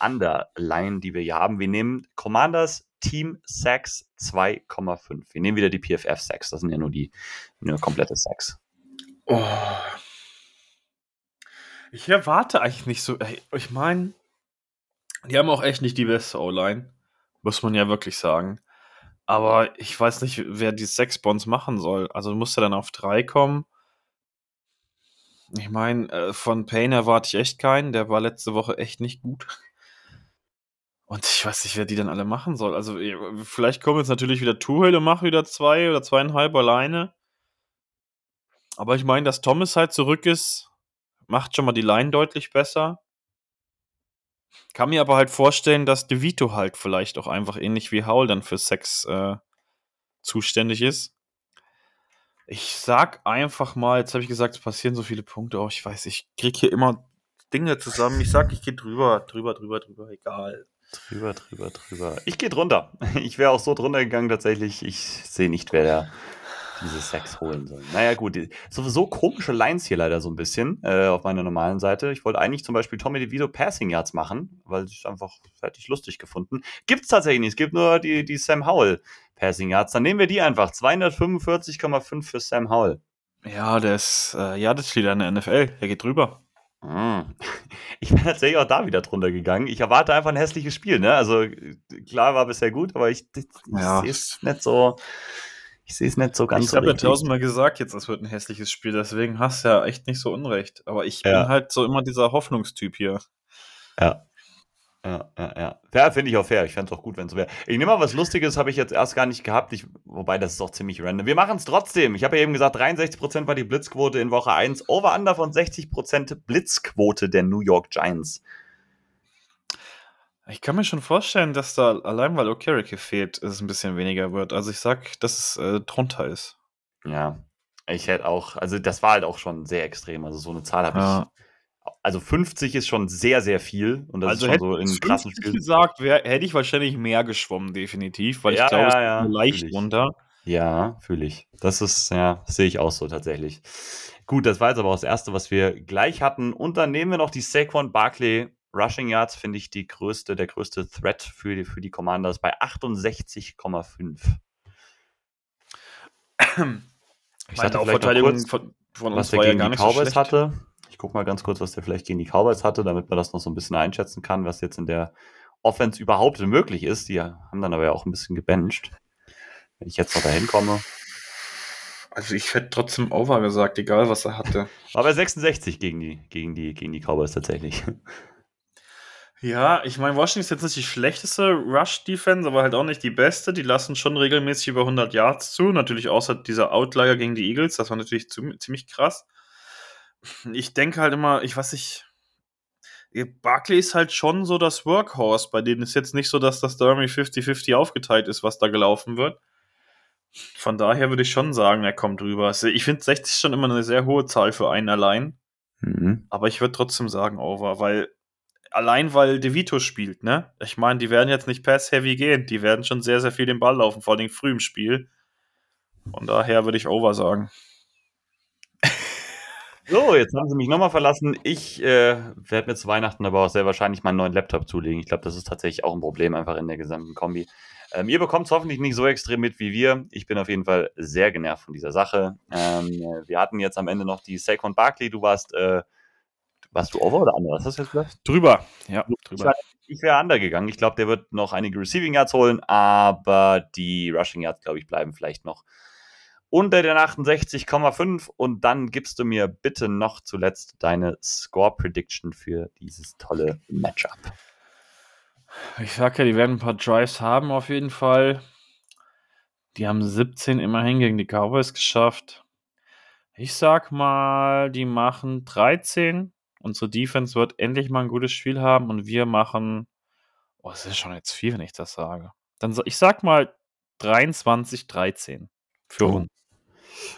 Over-Under-Line, die wir hier haben. Wir nehmen Commanders Team Sacks 2,5. Wir nehmen wieder die PFF Sacks. Das sind ja nur die nur komplette Sacks. Oh. Ich erwarte eigentlich nicht so. Ich meine, die haben auch echt nicht die beste O-Line. Muss man ja wirklich sagen. Aber ich weiß nicht, wer die sechs Bonds machen soll. Also musst ja dann auf drei kommen. Ich meine, äh, von Payne erwarte ich echt keinen. Der war letzte Woche echt nicht gut. Und ich weiß nicht, wer die dann alle machen soll. Also vielleicht kommen jetzt natürlich wieder und machen wieder zwei oder zweieinhalb alleine. Aber ich meine, dass Thomas halt zurück ist, macht schon mal die Line deutlich besser. Kann mir aber halt vorstellen, dass DeVito halt vielleicht auch einfach ähnlich wie Howell dann für Sex äh, zuständig ist. Ich sag einfach mal, jetzt habe ich gesagt, es passieren so viele Punkte. Oh, ich weiß, ich krieg hier immer Dinge zusammen. Ich sag, ich gehe drüber, drüber, drüber, drüber, egal. Drüber, drüber, drüber. Ich gehe drunter. Ich wäre auch so drunter gegangen tatsächlich. Ich sehe nicht, wer da diese Sex holen sollen. Naja, gut. Sowieso komische Lines hier leider so ein bisschen äh, auf meiner normalen Seite. Ich wollte eigentlich zum Beispiel Tommy DeVito Passing Yards machen, weil ich es einfach ich lustig gefunden. Gibt es tatsächlich nicht. Es gibt nur die, die Sam Howell Passing Yards. Dann nehmen wir die einfach. 245,5 für Sam Howell. Ja, der ist, äh, ja, das steht an der NFL. Der geht drüber. Hm. Ich bin tatsächlich auch da wieder drunter gegangen. Ich erwarte einfach ein hässliches Spiel, ne? Also klar war bisher gut, aber ich, ich ja. sehe es nicht so. Ich sehe es nicht so ganz ich so. Ich habe ja tausendmal gesagt, jetzt es wird ein hässliches Spiel, deswegen hast du ja echt nicht so unrecht. Aber ich ja. bin halt so immer dieser Hoffnungstyp hier. Ja. Ja, ja, ja. Ja, finde ich auch fair. Ich fände es auch gut, wenn es so wäre. Ich nehme mal was Lustiges, habe ich jetzt erst gar nicht gehabt. Ich, wobei, das ist auch ziemlich random. Wir machen es trotzdem. Ich habe ja eben gesagt, 63% war die Blitzquote in Woche 1. Over-Under von 60% Blitzquote der New York Giants. Ich kann mir schon vorstellen, dass da allein weil Okereke fehlt, es ein bisschen weniger wird. Also ich sag, dass es äh, drunter ist. Ja, ich hätte auch, also das war halt auch schon sehr extrem. Also so eine Zahl habe ja. ich. Also 50 ist schon sehr, sehr viel. Und das also ist schon so in krassen Spielen. gesagt, wär, hätte ich wahrscheinlich mehr geschwommen, definitiv, weil ja, ich glaube, ja, ja, es leicht runter. Ja, fühle ich. Das ist, ja, sehe ich auch so tatsächlich. Gut, das war jetzt aber auch das Erste, was wir gleich hatten. Und dann nehmen wir noch die Saquon Barkley Rushing Yards finde ich die größte, der größte Threat für die, für die Commanders bei 68,5. Ich hatte auch Verteidigung kurz, von, von was der gegen ja die Cowboys so hatte. Ich gucke mal ganz kurz, was der vielleicht gegen die Cowboys hatte, damit man das noch so ein bisschen einschätzen kann, was jetzt in der Offense überhaupt möglich ist. Die haben dann aber ja auch ein bisschen gebencht. Wenn ich jetzt noch dahin komme. Also ich hätte trotzdem Over gesagt, egal was er hatte. War bei 66 gegen die, gegen die, gegen die Cowboys tatsächlich. Ja, ich meine, Washington ist jetzt nicht die schlechteste Rush-Defense, aber halt auch nicht die beste. Die lassen schon regelmäßig über 100 Yards zu. Natürlich außer dieser Outlier gegen die Eagles, das war natürlich ziemlich krass. Ich denke halt immer, ich weiß nicht, Barkley ist halt schon so das Workhorse. Bei denen ist jetzt nicht so, dass das da irgendwie 50-50 aufgeteilt ist, was da gelaufen wird. Von daher würde ich schon sagen, er kommt rüber. Also ich finde 60 schon immer eine sehr hohe Zahl für einen allein. Mhm. Aber ich würde trotzdem sagen over, weil allein weil DeVito spielt, ne? Ich meine, die werden jetzt nicht pass-heavy gehen. Die werden schon sehr, sehr viel den Ball laufen, vor allem früh im Spiel. Von daher würde ich over sagen. So, jetzt haben sie mich nochmal verlassen. Ich äh, werde mir zu Weihnachten aber auch sehr wahrscheinlich meinen neuen Laptop zulegen. Ich glaube, das ist tatsächlich auch ein Problem einfach in der gesamten Kombi. Ähm, ihr bekommt es hoffentlich nicht so extrem mit wie wir. Ich bin auf jeden Fall sehr genervt von dieser Sache. Ähm, wir hatten jetzt am Ende noch die Saquon Barkley. Du warst, äh, warst du over oder under? Was hast du jetzt gesagt? Drüber, ja, drüber. Ich, wäre under gegangen. Ich glaube, der wird noch einige Receiving Yards holen, aber die Rushing Yards, glaube ich, bleiben vielleicht noch unter den 68,5 und dann gibst du mir bitte noch zuletzt deine Score Prediction für dieses tolle Matchup. Ich sag ja, die werden ein paar Drives haben auf jeden Fall. Die haben 17 immerhin gegen die Cowboys geschafft. Ich sag mal, die machen 13. Unsere Defense wird endlich mal ein gutes Spiel haben und wir machen. Oh, das ist schon jetzt viel, wenn ich das sage. Dann ich sag mal 23, 13 für oh. uns.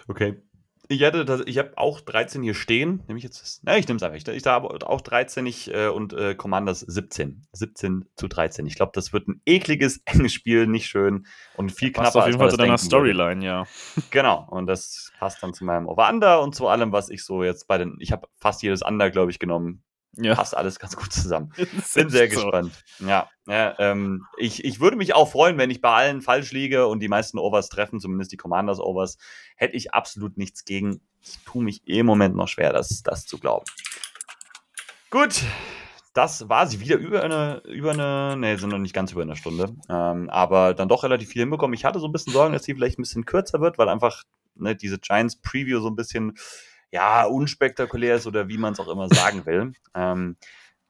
Okay. Ich hätte das, ich habe auch 13 hier stehen. Nehme ich jetzt das? Na, ich nehme es einfach. Ich, ich habe auch 13 ich, äh, und äh, Commanders 17. 17 zu 13. Ich glaube, das wird ein ekliges, enges Spiel, nicht schön und viel knapper. Passt auf jeden Fall zu deiner Storyline, ja. Genau. Und das passt dann zu meinem Over-Under und zu allem, was ich so jetzt bei den. Ich habe fast jedes Under, glaube ich, genommen. Ja. Passt alles ganz gut zusammen. Bin sehr so. gespannt. Ja, ja ähm, ich, ich würde mich auch freuen, wenn ich bei allen falsch liege und die meisten Overs treffen, zumindest die Commanders Overs. Hätte ich absolut nichts gegen. Ich tue mich im Moment noch schwer, das, das zu glauben. Gut, das war sie wieder über eine, über eine, ne, sind noch nicht ganz über eine Stunde, ähm, aber dann doch relativ viel hinbekommen. Ich hatte so ein bisschen Sorgen, dass sie vielleicht ein bisschen kürzer wird, weil einfach ne, diese Giants Preview so ein bisschen ja, unspektakulär ist oder wie man es auch immer sagen will. Ähm,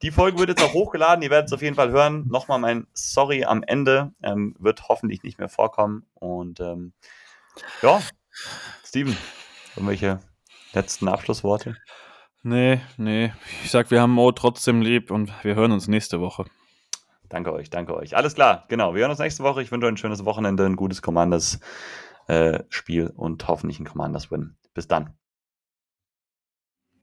die Folge wird jetzt auch hochgeladen, ihr werdet es auf jeden Fall hören. Nochmal mein Sorry am Ende, ähm, wird hoffentlich nicht mehr vorkommen. Und ähm, ja, Steven, irgendwelche letzten Abschlussworte? Nee, nee. Ich sag, wir haben Mo trotzdem lieb und wir hören uns nächste Woche. Danke euch, danke euch. Alles klar, genau. Wir hören uns nächste Woche. Ich wünsche euch ein schönes Wochenende, ein gutes Commanders-Spiel äh, und hoffentlich ein Commanders-Win. Bis dann.